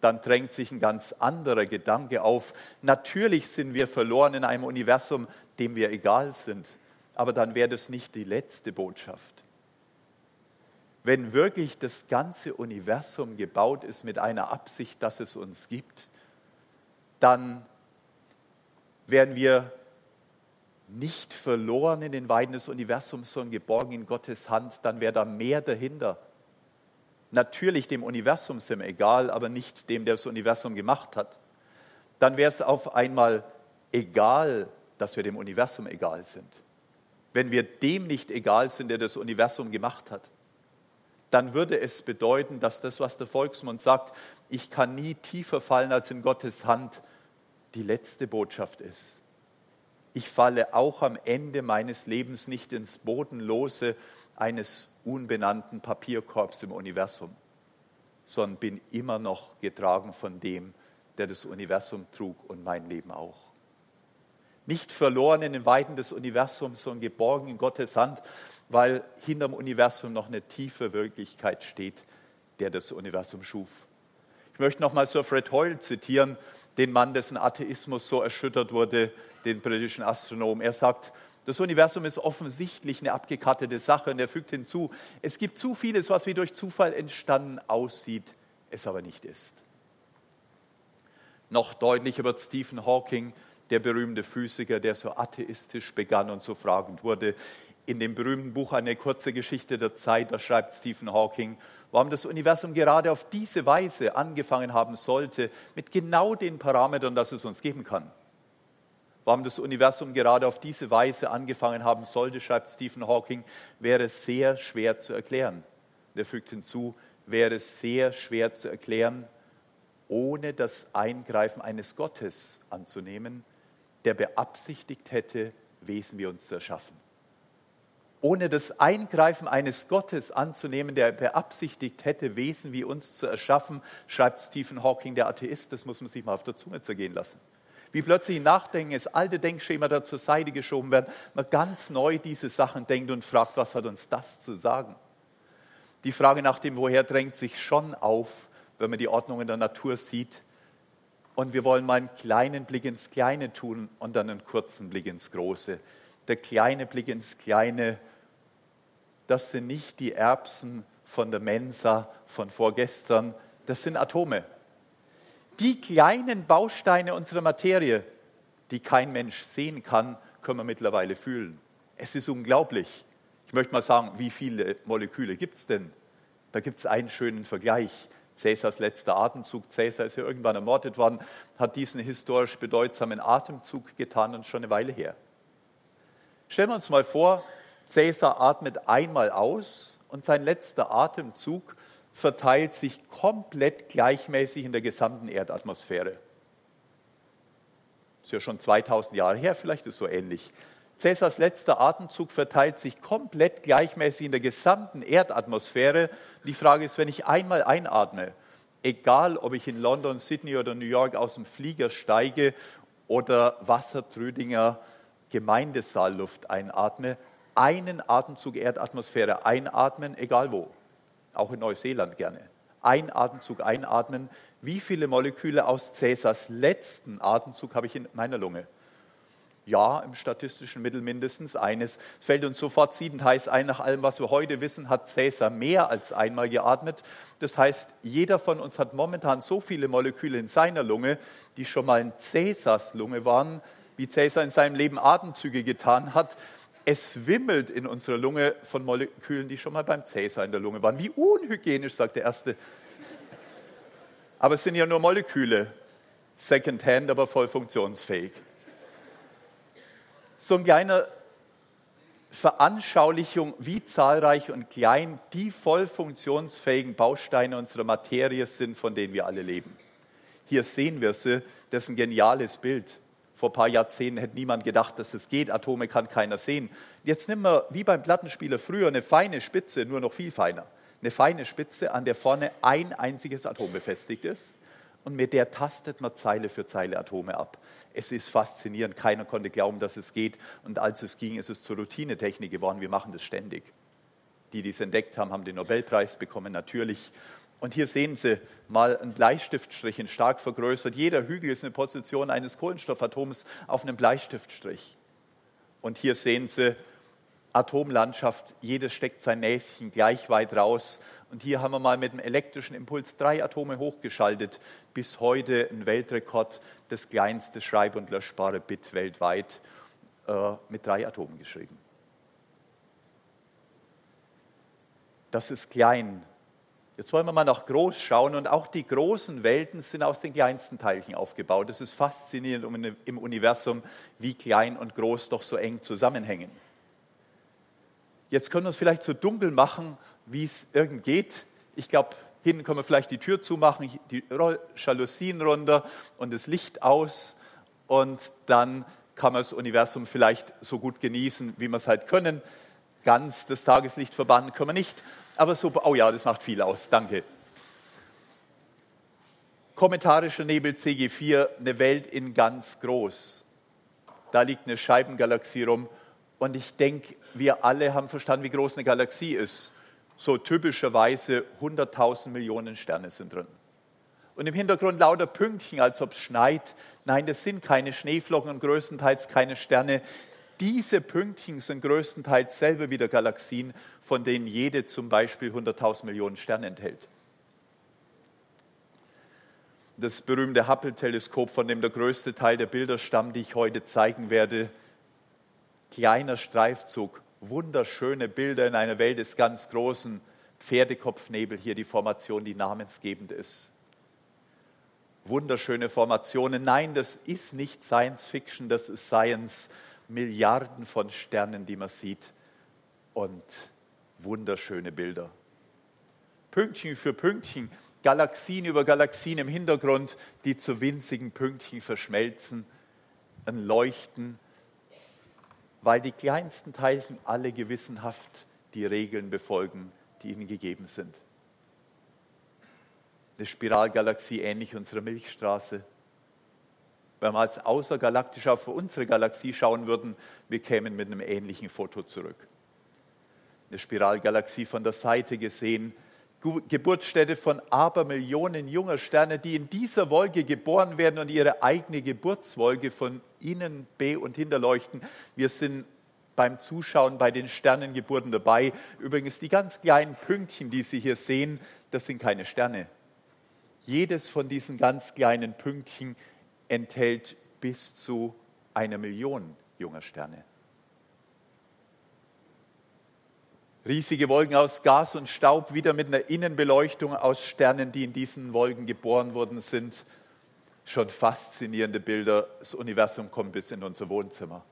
dann drängt sich ein ganz anderer Gedanke auf. Natürlich sind wir verloren in einem Universum, dem wir egal sind, aber dann wäre das nicht die letzte Botschaft. Wenn wirklich das ganze Universum gebaut ist mit einer Absicht, dass es uns gibt, dann wären wir nicht verloren in den Weiden des Universums, sondern geborgen in Gottes Hand, dann wäre da mehr dahinter. Natürlich dem Universum sind egal, aber nicht dem, der das Universum gemacht hat. Dann wäre es auf einmal egal, dass wir dem Universum egal sind. Wenn wir dem nicht egal sind, der das Universum gemacht hat, dann würde es bedeuten, dass das, was der Volksmund sagt, ich kann nie tiefer fallen als in Gottes Hand, die letzte Botschaft ist. Ich falle auch am Ende meines Lebens nicht ins Bodenlose eines unbenannten Papierkorbs im Universum, sondern bin immer noch getragen von dem, der das Universum trug und mein Leben auch. Nicht verloren in den Weiten des Universums, sondern geborgen in Gottes Hand, weil hinterm Universum noch eine tiefe Wirklichkeit steht, der das Universum schuf. Ich möchte nochmal Sir Fred Hoyle zitieren, den Mann, dessen Atheismus so erschüttert wurde, den britischen Astronom. Er sagt, Das Universum ist offensichtlich eine abgekattete Sache und er fügt hinzu, es gibt zu vieles, was wie durch Zufall entstanden aussieht, es aber nicht ist. Noch deutlicher wird Stephen Hawking, der berühmte Physiker, der so atheistisch begann und so fragend wurde. In dem berühmten Buch Eine kurze Geschichte der Zeit, da schreibt Stephen Hawking, warum das Universum gerade auf diese Weise angefangen haben sollte, mit genau den Parametern, dass es uns geben kann. Warum das Universum gerade auf diese Weise angefangen haben sollte, schreibt Stephen Hawking, wäre sehr schwer zu erklären. Er fügt hinzu, wäre sehr schwer zu erklären, ohne das Eingreifen eines Gottes anzunehmen, der beabsichtigt hätte, Wesen wie uns zu erschaffen. Ohne das Eingreifen eines Gottes anzunehmen, der beabsichtigt hätte, Wesen wie uns zu erschaffen, schreibt Stephen Hawking, der Atheist, das muss man sich mal auf der Zunge zergehen lassen. Wie plötzlich Nachdenken, das alte Denkschema da zur Seite geschoben werden, man ganz neu diese Sachen denkt und fragt, was hat uns das zu sagen? Die Frage nach dem Woher drängt sich schon auf, wenn man die Ordnung in der Natur sieht. Und wir wollen mal einen kleinen Blick ins Kleine tun und dann einen kurzen Blick ins Große. Der kleine Blick ins Kleine, das sind nicht die Erbsen von der Mensa von vorgestern, das sind Atome. Die kleinen Bausteine unserer Materie, die kein Mensch sehen kann, können wir mittlerweile fühlen. Es ist unglaublich. Ich möchte mal sagen, wie viele Moleküle gibt es denn? Da gibt es einen schönen Vergleich. Cäsars letzter Atemzug. Cäsar ist ja irgendwann ermordet worden, hat diesen historisch bedeutsamen Atemzug getan und schon eine Weile her. Stellen wir uns mal vor, Cäsar atmet einmal aus und sein letzter Atemzug verteilt sich komplett gleichmäßig in der gesamten Erdatmosphäre. Ist ja schon 2000 Jahre her, vielleicht ist es so ähnlich. Cäsars letzter Atemzug verteilt sich komplett gleichmäßig in der gesamten Erdatmosphäre. Die Frage ist, wenn ich einmal einatme, egal ob ich in London, Sydney oder New York aus dem Flieger steige oder Wassertrödinger Gemeindesaalluft einatme, einen Atemzug Erdatmosphäre einatmen, egal wo, auch in Neuseeland gerne. Ein Atemzug einatmen. Wie viele Moleküle aus Cäsars letzten Atemzug habe ich in meiner Lunge? Ja, im statistischen Mittel mindestens eines. Es fällt uns sofort siedend heiß ein, nach allem, was wir heute wissen, hat Cäsar mehr als einmal geatmet. Das heißt, jeder von uns hat momentan so viele Moleküle in seiner Lunge, die schon mal in Cäsars Lunge waren, wie Cäsar in seinem Leben Atemzüge getan hat. Es wimmelt in unserer Lunge von Molekülen, die schon mal beim Cäsar in der Lunge waren. Wie unhygienisch, sagt der Erste. Aber es sind ja nur Moleküle. Secondhand, aber voll funktionsfähig so ein kleiner Veranschaulichung, wie zahlreich und klein die voll funktionsfähigen Bausteine unserer Materie sind, von denen wir alle leben. Hier sehen wir sie, das ist ein geniales Bild. Vor ein paar Jahrzehnten hätte niemand gedacht, dass es geht. Atome kann keiner sehen. Jetzt nehmen wir, wie beim Plattenspieler früher, eine feine Spitze, nur noch viel feiner. Eine feine Spitze, an der vorne ein einziges Atom befestigt ist und mit der tastet man Zeile für Zeile Atome ab. Es ist faszinierend, keiner konnte glauben, dass es geht und als es ging, ist es zur Routinetechnik geworden. Wir machen das ständig. Die, die es entdeckt haben, haben den Nobelpreis bekommen, natürlich. Und hier sehen Sie mal einen Bleistiftstrich, in stark vergrößert. Jeder Hügel ist eine Position eines Kohlenstoffatoms auf einem Bleistiftstrich. Und hier sehen Sie Atomlandschaft, jedes steckt sein Näschen gleich weit raus und hier haben wir mal mit dem elektrischen Impuls drei Atome hochgeschaltet. Bis heute ein Weltrekord, das kleinste schreib- und löschbare Bit weltweit äh, mit drei Atomen geschrieben. Das ist klein. Jetzt wollen wir mal nach groß schauen und auch die großen Welten sind aus den kleinsten Teilchen aufgebaut. Es ist faszinierend im Universum, wie klein und groß doch so eng zusammenhängen. Jetzt können wir es vielleicht so dunkel machen, wie es irgend geht. Ich glaube, hinten können wir vielleicht die Tür zumachen, die Jalousien runter und das Licht aus und dann kann man das Universum vielleicht so gut genießen, wie wir es halt können. Ganz das Tageslicht verbannen können wir nicht, aber so, oh ja, das macht viel aus, danke. Kommentarischer Nebel CG4, eine Welt in ganz groß. Da liegt eine Scheibengalaxie rum und ich denke, wir alle haben verstanden, wie groß eine Galaxie ist so typischerweise 100.000 Millionen Sterne sind drin. Und im Hintergrund lauter Pünktchen, als ob es schneit. Nein, das sind keine Schneeflocken und größtenteils keine Sterne. Diese Pünktchen sind größtenteils selber wieder Galaxien, von denen jede zum Beispiel 100.000 Millionen Sterne enthält. Das berühmte Hubble-Teleskop, von dem der größte Teil der Bilder stammt, die ich heute zeigen werde, kleiner Streifzug, wunderschöne Bilder in einer Welt des ganz großen Pferdekopfnebel, hier die Formation, die namensgebend ist wunderschöne Formationen. Nein, das ist nicht Science Fiction, das ist Science. Milliarden von Sternen, die man sieht und wunderschöne Bilder. Pünktchen für Pünktchen, Galaxien über Galaxien im Hintergrund, die zu winzigen Pünktchen verschmelzen, ein Leuchten, weil die kleinsten Teilchen alle gewissenhaft die Regeln befolgen, die ihnen gegeben sind eine Spiralgalaxie ähnlich unserer Milchstraße. Wenn wir als außergalaktisch auf unsere Galaxie schauen würden, wir kämen mit einem ähnlichen Foto zurück. Eine Spiralgalaxie von der Seite gesehen, Geburtsstätte von Abermillionen junger Sterne, die in dieser Wolke geboren werden und ihre eigene Geburtswolke von innen be- und hinterleuchten. Wir sind beim Zuschauen bei den Sternengeburten dabei. Übrigens, die ganz kleinen Pünktchen, die Sie hier sehen, das sind keine Sterne. Jedes von diesen ganz kleinen Pünktchen enthält bis zu einer Million junger Sterne. Riesige Wolken aus Gas und Staub, wieder mit einer Innenbeleuchtung aus Sternen, die in diesen Wolken geboren worden sind. Schon faszinierende Bilder. Das Universum kommt bis in unser Wohnzimmer.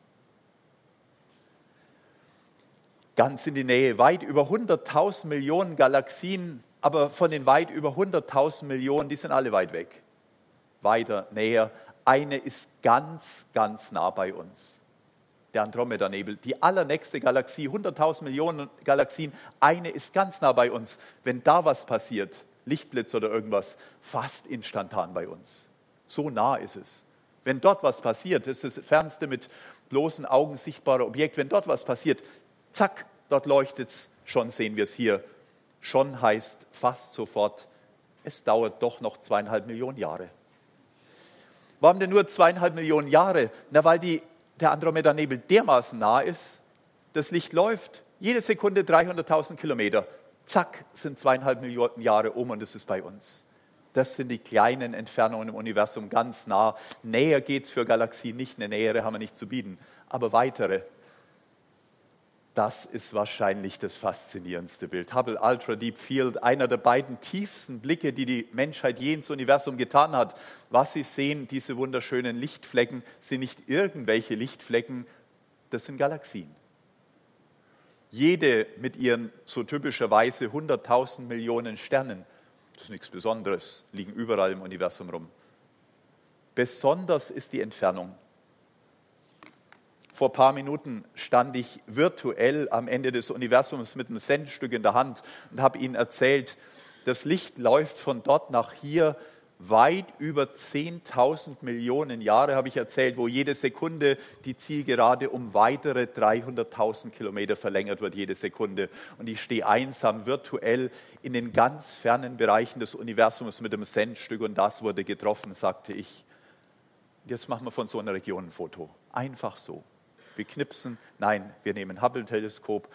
Ganz in die Nähe, weit über 100.000 Millionen Galaxien aber von den weit über 100.000 Millionen, die sind alle weit weg. Weiter, näher. Eine ist ganz, ganz nah bei uns. Der Andromeda-Nebel, die allernächste Galaxie, 100.000 Millionen Galaxien, eine ist ganz nah bei uns. Wenn da was passiert, Lichtblitz oder irgendwas, fast instantan bei uns. So nah ist es. Wenn dort was passiert, das ist das fernste mit bloßen Augen sichtbare Objekt, wenn dort was passiert, zack, dort leuchtet es, schon sehen wir es hier Schon heißt fast sofort, es dauert doch noch zweieinhalb Millionen Jahre. Warum denn nur zweieinhalb Millionen Jahre? Na, weil die, der Andromeda-Nebel dermaßen nah ist, das Licht läuft jede Sekunde 300.000 Kilometer. Zack, sind zweieinhalb Millionen Jahre um und es ist bei uns. Das sind die kleinen Entfernungen im Universum ganz nah. Näher geht es für Galaxien nicht, eine nähere haben wir nicht zu bieten, aber weitere das ist wahrscheinlich das faszinierendste Bild. Hubble Ultra Deep Field, einer der beiden tiefsten Blicke, die die Menschheit je ins Universum getan hat. Was Sie sehen, diese wunderschönen Lichtflecken, sind nicht irgendwelche Lichtflecken, das sind Galaxien. Jede mit ihren so typischerweise 100.000 Millionen Sternen, das ist nichts Besonderes, liegen überall im Universum rum. Besonders ist die Entfernung vor ein paar Minuten stand ich virtuell am Ende des Universums mit einem Sendstück in der Hand und habe Ihnen erzählt, das Licht läuft von dort nach hier weit über 10.000 Millionen Jahre, habe ich erzählt, wo jede Sekunde die Zielgerade um weitere 300.000 Kilometer verlängert wird, jede Sekunde. Und ich stehe einsam virtuell in den ganz fernen Bereichen des Universums mit dem Sendstück und das wurde getroffen, sagte ich. Jetzt machen wir von so einer Region ein Foto. Einfach so wir knipsen. Nein, wir nehmen Hubble-Teleskop,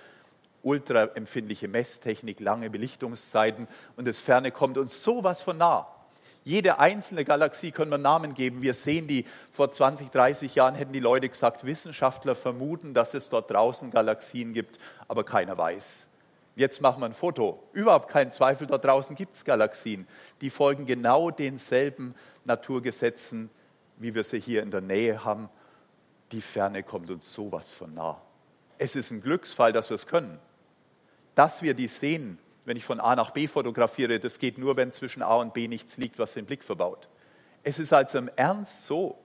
ultraempfindliche Messtechnik, lange Belichtungszeiten und das Ferne kommt uns sowas von nah. Jede einzelne Galaxie können wir Namen geben. Wir sehen die, vor 20, 30 Jahren hätten die Leute gesagt, Wissenschaftler vermuten, dass es dort draußen Galaxien gibt, aber keiner weiß. Jetzt machen wir ein Foto. Überhaupt kein Zweifel, dort draußen gibt es Galaxien. Die folgen genau denselben Naturgesetzen, wie wir sie hier in der Nähe haben die Ferne kommt uns sowas von nah. Es ist ein Glücksfall, dass wir es können. Dass wir die sehen, wenn ich von A nach B fotografiere, das geht nur, wenn zwischen A und B nichts liegt, was den Blick verbaut. Es ist also im Ernst so,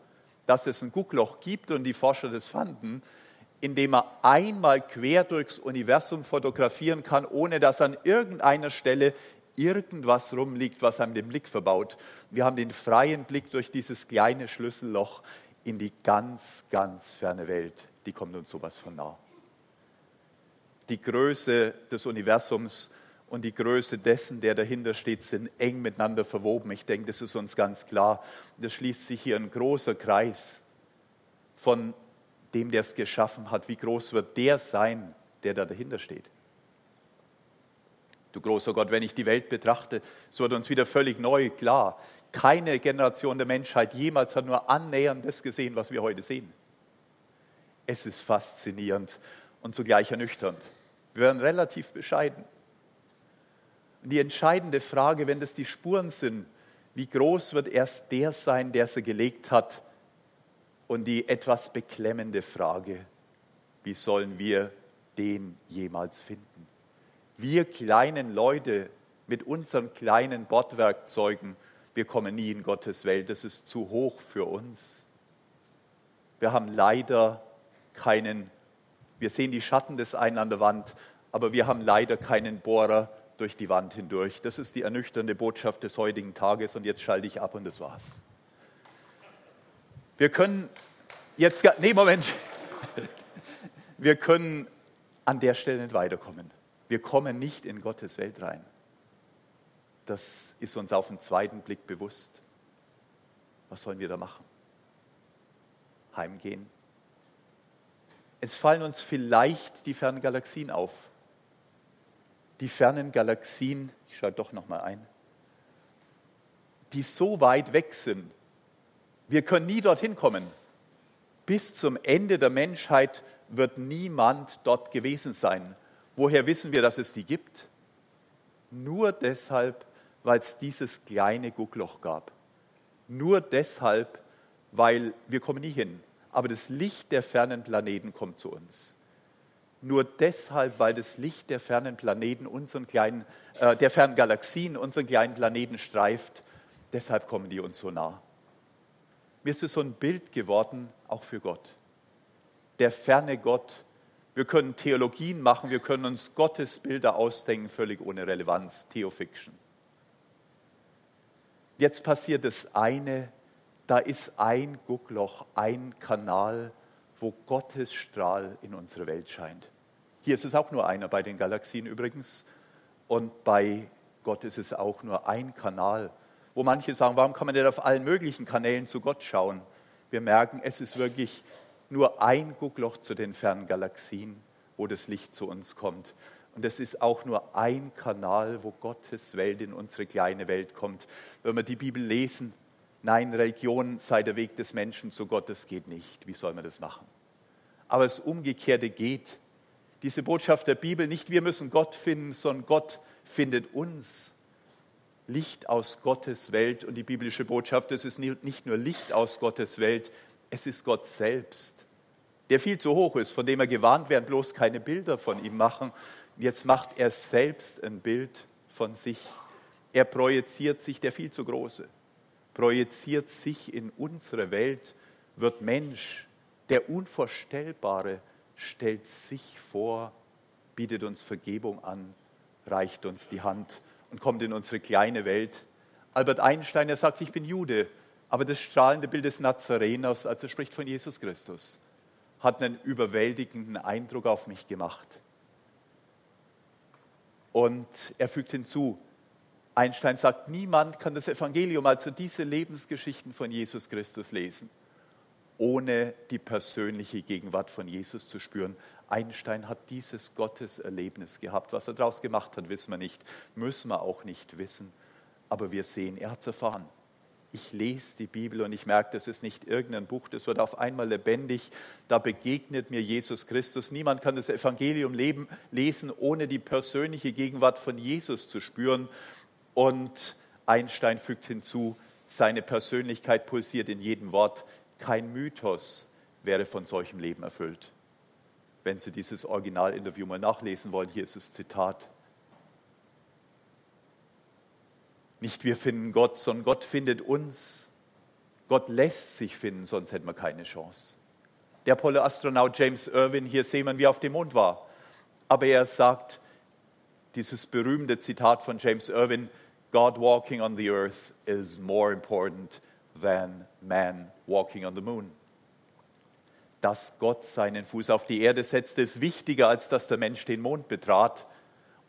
dass es ein Guckloch gibt und die Forscher das fanden, in dem man einmal quer durchs Universum fotografieren kann, ohne dass an irgendeiner Stelle irgendwas rumliegt, was einem den Blick verbaut. Wir haben den freien Blick durch dieses kleine Schlüsselloch in die ganz, ganz ferne Welt, die kommt uns sowas von nah. Die Größe des Universums und die Größe dessen, der dahinter steht, sind eng miteinander verwoben. Ich denke, das ist uns ganz klar. Das schließt sich hier ein großer Kreis von dem, der es geschaffen hat, wie groß wird der sein, der da dahinter steht. Du großer Gott, wenn ich die Welt betrachte, so wird uns wieder völlig neu klar. Keine Generation der Menschheit jemals hat nur annähernd das gesehen, was wir heute sehen. Es ist faszinierend und zugleich ernüchternd. Wir werden relativ bescheiden. Und die entscheidende Frage, wenn das die Spuren sind, wie groß wird erst der sein, der sie gelegt hat? Und die etwas beklemmende Frage, wie sollen wir den jemals finden? Wir kleinen Leute mit unseren kleinen Bordwerkzeugen, wir kommen nie in Gottes Welt, das ist zu hoch für uns. Wir haben leider keinen, wir sehen die Schatten des einen an der Wand, aber wir haben leider keinen Bohrer durch die Wand hindurch. Das ist die ernüchternde Botschaft des heutigen Tages und jetzt schalte ich ab und das war's. Wir können jetzt, nee, Moment. Wir können an der Stelle nicht weiterkommen. Wir kommen nicht in Gottes Welt rein. Das ist uns auf den zweiten Blick bewusst. Was sollen wir da machen? Heimgehen? Es fallen uns vielleicht die fernen Galaxien auf die fernen Galaxien, ich schaue doch noch mal ein, die so weit weg sind. Wir können nie dorthin kommen. Bis zum Ende der Menschheit wird niemand dort gewesen sein. Woher wissen wir, dass es die gibt? Nur deshalb, weil es dieses kleine Guckloch gab. Nur deshalb, weil wir kommen nie hin. Aber das Licht der fernen Planeten kommt zu uns nur deshalb, weil das Licht der fernen Planeten unseren kleinen, äh, der fernen Galaxien unseren kleinen Planeten streift. Deshalb kommen die uns so nah. Mir ist es so ein Bild geworden, auch für Gott. Der ferne Gott. Wir können Theologien machen, wir können uns Gottesbilder ausdenken, völlig ohne Relevanz, Theofiction. Jetzt passiert das eine, da ist ein Guckloch, ein Kanal, wo Gottes Strahl in unsere Welt scheint. Hier ist es auch nur einer bei den Galaxien übrigens. Und bei Gott ist es auch nur ein Kanal, wo manche sagen, warum kann man denn auf allen möglichen Kanälen zu Gott schauen? Wir merken, es ist wirklich nur ein Guckloch zu den fernen Galaxien, wo das Licht zu uns kommt. Und es ist auch nur ein Kanal, wo Gottes Welt in unsere kleine Welt kommt. Wenn wir die Bibel lesen, nein, Religion sei der Weg des Menschen zu Gott, das geht nicht. Wie soll man das machen? Aber das Umgekehrte geht diese Botschaft der Bibel, nicht wir müssen Gott finden, sondern Gott findet uns. Licht aus Gottes Welt und die biblische Botschaft, es ist nicht nur Licht aus Gottes Welt, es ist Gott selbst, der viel zu hoch ist, von dem er gewarnt werden, bloß keine Bilder von ihm machen. Jetzt macht er selbst ein Bild von sich. Er projiziert sich, der viel zu große, projiziert sich in unsere Welt, wird Mensch, der Unvorstellbare, stellt sich vor, bietet uns Vergebung an, reicht uns die Hand und kommt in unsere kleine Welt. Albert Einstein, er sagt, ich bin Jude, aber das strahlende Bild des Nazareners, als er spricht von Jesus Christus, hat einen überwältigenden Eindruck auf mich gemacht. Und er fügt hinzu, Einstein sagt, niemand kann das Evangelium, also diese Lebensgeschichten von Jesus Christus lesen ohne die persönliche Gegenwart von Jesus zu spüren. Einstein hat dieses Gotteserlebnis gehabt. Was er daraus gemacht hat, wissen wir nicht, müssen wir auch nicht wissen. Aber wir sehen, er hat es erfahren. Ich lese die Bibel und ich merke, das ist nicht irgendein Buch, das wird auf einmal lebendig. Da begegnet mir Jesus Christus. Niemand kann das Evangelium leben, lesen, ohne die persönliche Gegenwart von Jesus zu spüren. Und Einstein fügt hinzu, seine Persönlichkeit pulsiert in jedem Wort. Kein Mythos wäre von solchem Leben erfüllt. Wenn Sie dieses Originalinterview mal nachlesen wollen, hier ist das Zitat. Nicht wir finden Gott, sondern Gott findet uns. Gott lässt sich finden, sonst hätten wir keine Chance. Der Apollo-Astronaut James Irwin, hier sehen wir, wie er auf dem Mond war. Aber er sagt, dieses berühmte Zitat von James Irwin, God walking on the earth is more important than man walking on the moon. Dass Gott seinen Fuß auf die Erde setzte, ist wichtiger, als dass der Mensch den Mond betrat.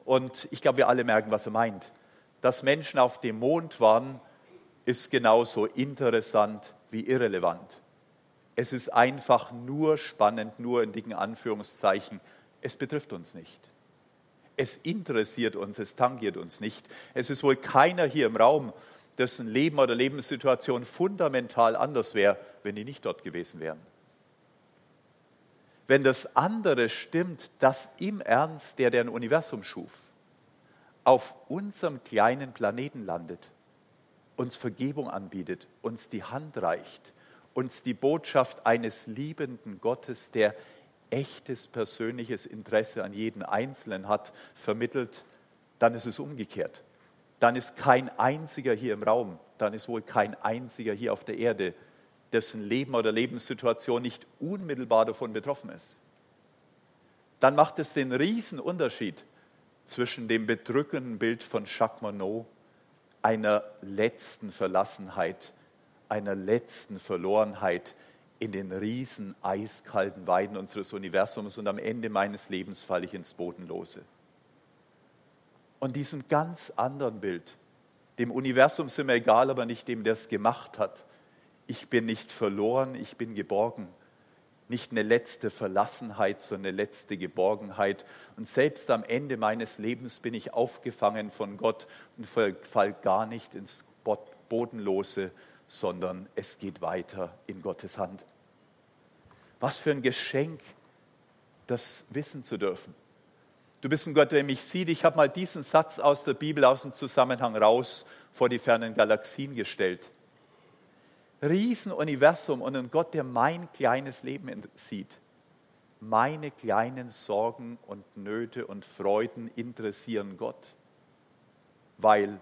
Und ich glaube, wir alle merken, was er meint. Dass Menschen auf dem Mond waren, ist genauso interessant wie irrelevant. Es ist einfach nur spannend, nur in dicken Anführungszeichen. Es betrifft uns nicht. Es interessiert uns, es tangiert uns nicht. Es ist wohl keiner hier im Raum, dessen Leben oder Lebenssituation fundamental anders wäre, wenn die nicht dort gewesen wären. Wenn das andere stimmt, dass im Ernst der, der ein Universum schuf, auf unserem kleinen Planeten landet, uns Vergebung anbietet, uns die Hand reicht, uns die Botschaft eines liebenden Gottes, der echtes persönliches Interesse an jeden Einzelnen hat, vermittelt, dann ist es umgekehrt. Dann ist kein einziger hier im Raum, dann ist wohl kein einziger hier auf der Erde, dessen Leben oder Lebenssituation nicht unmittelbar davon betroffen ist. Dann macht es den Riesenunterschied zwischen dem bedrückenden Bild von Jacques Monod, einer letzten Verlassenheit, einer letzten Verlorenheit in den riesen eiskalten Weiden unseres Universums und am Ende meines Lebens falle ich ins Bodenlose. Und diesem ganz anderen Bild, dem Universum sind mir egal, aber nicht dem, der es gemacht hat. Ich bin nicht verloren, ich bin geborgen nicht eine letzte Verlassenheit, sondern eine letzte Geborgenheit. Und selbst am Ende meines Lebens bin ich aufgefangen von Gott und fall gar nicht ins Bodenlose, sondern es geht weiter in Gottes Hand. Was für ein Geschenk, das wissen zu dürfen. Du bist ein Gott, der mich sieht. Ich habe mal diesen Satz aus der Bibel aus dem Zusammenhang raus vor die fernen Galaxien gestellt. Riesenuniversum und ein Gott, der mein kleines Leben sieht. Meine kleinen Sorgen und Nöte und Freuden interessieren Gott, weil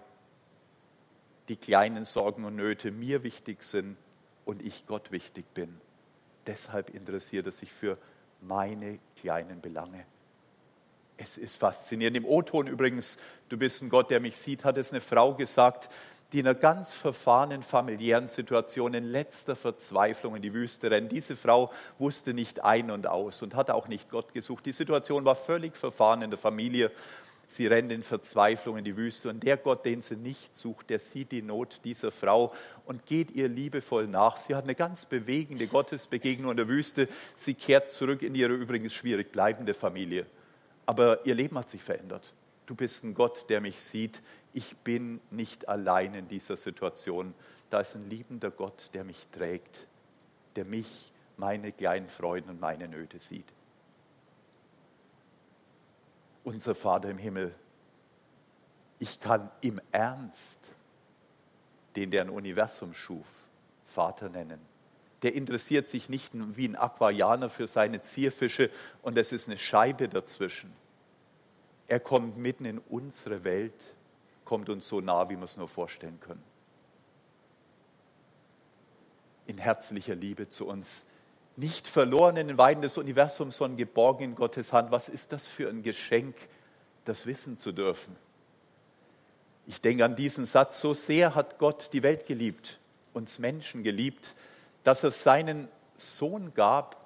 die kleinen Sorgen und Nöte mir wichtig sind und ich Gott wichtig bin. Deshalb interessiert er sich für meine kleinen Belange. Es ist faszinierend. Im O-Ton übrigens, du bist ein Gott, der mich sieht, hat es eine Frau gesagt, die in einer ganz verfahrenen familiären Situation in letzter Verzweiflung in die Wüste rennen. Diese Frau wusste nicht ein und aus und hat auch nicht Gott gesucht. Die Situation war völlig verfahren in der Familie. Sie rennt in Verzweiflung in die Wüste und der Gott, den sie nicht sucht, der sieht die Not dieser Frau und geht ihr liebevoll nach. Sie hat eine ganz bewegende Gottesbegegnung in der Wüste. Sie kehrt zurück in ihre übrigens schwierig bleibende Familie. Aber ihr Leben hat sich verändert. Du bist ein Gott, der mich sieht ich bin nicht allein in dieser Situation. Da ist ein liebender Gott, der mich trägt, der mich, meine kleinen Freuden und meine Nöte sieht. Unser Vater im Himmel, ich kann im Ernst den, der ein Universum schuf, Vater nennen. Der interessiert sich nicht wie ein Aquarianer für seine Zierfische und es ist eine Scheibe dazwischen. Er kommt mitten in unsere Welt kommt uns so nah, wie wir es nur vorstellen können. In herzlicher Liebe zu uns. Nicht verloren in den Weiden des Universums, sondern geborgen in Gottes Hand. Was ist das für ein Geschenk, das wissen zu dürfen? Ich denke an diesen Satz, so sehr hat Gott die Welt geliebt, uns Menschen geliebt, dass er seinen Sohn gab,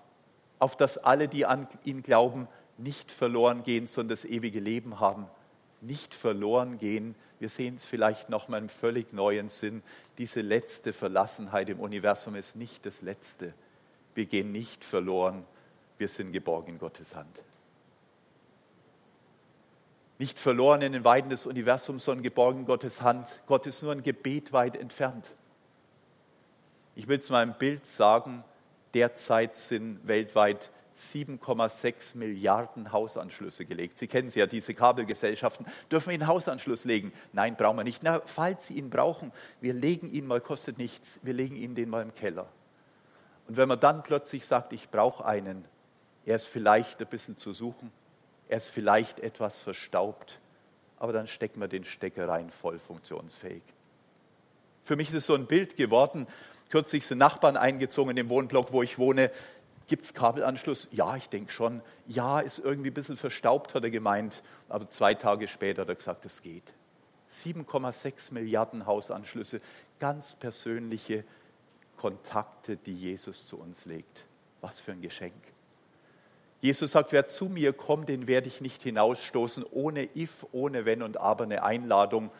auf das alle, die an ihn glauben, nicht verloren gehen, sondern das ewige Leben haben. Nicht verloren gehen, wir sehen es vielleicht nochmal im völlig neuen Sinn. Diese letzte Verlassenheit im Universum ist nicht das Letzte. Wir gehen nicht verloren, wir sind geborgen in Gottes Hand. Nicht verloren in den Weiden des Universums, sondern geborgen in Gottes Hand. Gott ist nur ein Gebet weit entfernt. Ich will es mal im Bild sagen, derzeit sind weltweit 7,6 Milliarden Hausanschlüsse gelegt. Sie kennen sie ja, diese Kabelgesellschaften. Dürfen wir Ihnen Hausanschluss legen? Nein, brauchen wir nicht. Na, falls Sie ihn brauchen, wir legen ihn mal, kostet nichts, wir legen Ihnen den mal im Keller. Und wenn man dann plötzlich sagt, ich brauche einen, er ist vielleicht ein bisschen zu suchen, er ist vielleicht etwas verstaubt, aber dann stecken wir den Stecker rein, voll funktionsfähig. Für mich ist es so ein Bild geworden. Kürzlich sind Nachbarn eingezogen in den Wohnblock, wo ich wohne. Gibt es Kabelanschluss? Ja, ich denke schon. Ja, ist irgendwie ein bisschen verstaubt, hat er gemeint. Aber zwei Tage später hat er gesagt, es geht. 7,6 Milliarden Hausanschlüsse, ganz persönliche Kontakte, die Jesus zu uns legt. Was für ein Geschenk. Jesus sagt, wer zu mir kommt, den werde ich nicht hinausstoßen, ohne if, ohne wenn und aber eine Einladung.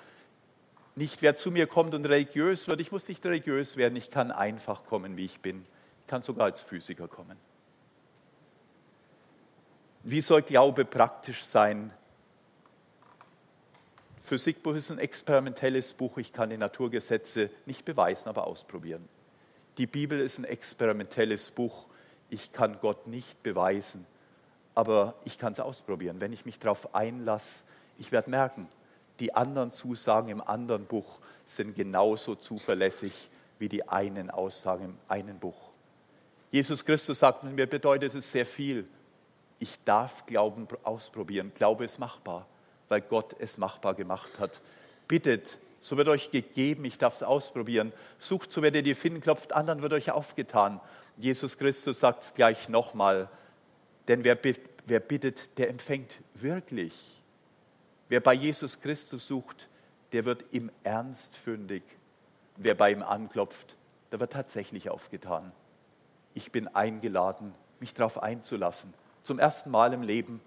Nicht wer zu mir kommt und religiös wird, ich muss nicht religiös werden, ich kann einfach kommen, wie ich bin kann sogar als Physiker kommen. Wie soll Glaube praktisch sein? Physikbuch ist ein experimentelles Buch. Ich kann die Naturgesetze nicht beweisen, aber ausprobieren. Die Bibel ist ein experimentelles Buch. Ich kann Gott nicht beweisen, aber ich kann es ausprobieren. Wenn ich mich darauf einlasse, ich werde merken, die anderen Zusagen im anderen Buch sind genauso zuverlässig wie die einen Aussagen im einen Buch. Jesus Christus sagt, mir bedeutet es sehr viel. Ich darf Glauben ausprobieren. Glaube ist machbar, weil Gott es machbar gemacht hat. Bittet, so wird euch gegeben, ich darf es ausprobieren. Sucht, so werdet ihr finden, klopft anderen wird euch aufgetan. Jesus Christus sagt es gleich nochmal, denn wer, wer bittet, der empfängt wirklich. Wer bei Jesus Christus sucht, der wird im Ernst fündig. Wer bei ihm anklopft, der wird tatsächlich aufgetan. Ich bin eingeladen, mich darauf einzulassen. Zum ersten Mal im Leben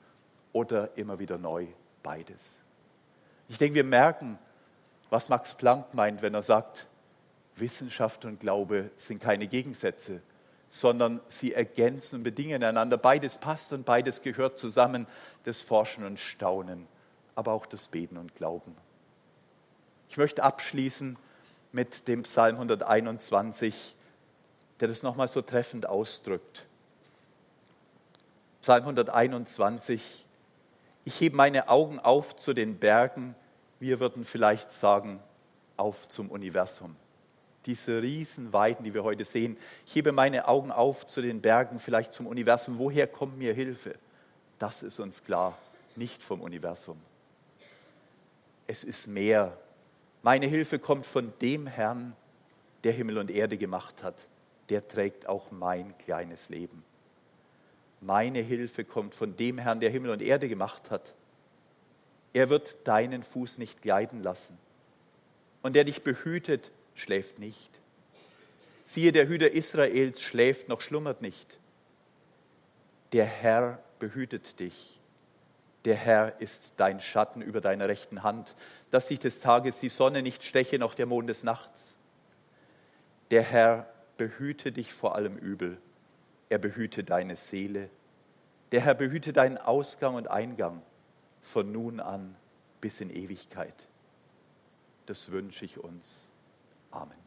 oder immer wieder neu, beides. Ich denke, wir merken, was Max Planck meint, wenn er sagt, Wissenschaft und Glaube sind keine Gegensätze, sondern sie ergänzen und bedingen einander. Beides passt und beides gehört zusammen, das Forschen und Staunen, aber auch das Beten und Glauben. Ich möchte abschließen mit dem Psalm 121, der das nochmal so treffend ausdrückt. Psalm 121, ich hebe meine Augen auf zu den Bergen, wir würden vielleicht sagen, auf zum Universum. Diese Riesenweiten, die wir heute sehen, ich hebe meine Augen auf zu den Bergen, vielleicht zum Universum. Woher kommt mir Hilfe? Das ist uns klar, nicht vom Universum. Es ist mehr meine Hilfe kommt von dem Herrn, der Himmel und Erde gemacht hat. Der trägt auch mein kleines Leben. Meine Hilfe kommt von dem Herrn, der Himmel und Erde gemacht hat. Er wird deinen Fuß nicht gleiten lassen. Und der dich behütet, schläft nicht. Siehe, der Hüter Israels schläft noch schlummert nicht. Der Herr behütet dich. Der Herr ist dein Schatten über deiner rechten Hand dass sich des Tages die Sonne nicht steche, noch der Mond des Nachts. Der Herr behüte dich vor allem Übel. Er behüte deine Seele. Der Herr behüte deinen Ausgang und Eingang von nun an bis in Ewigkeit. Das wünsche ich uns. Amen.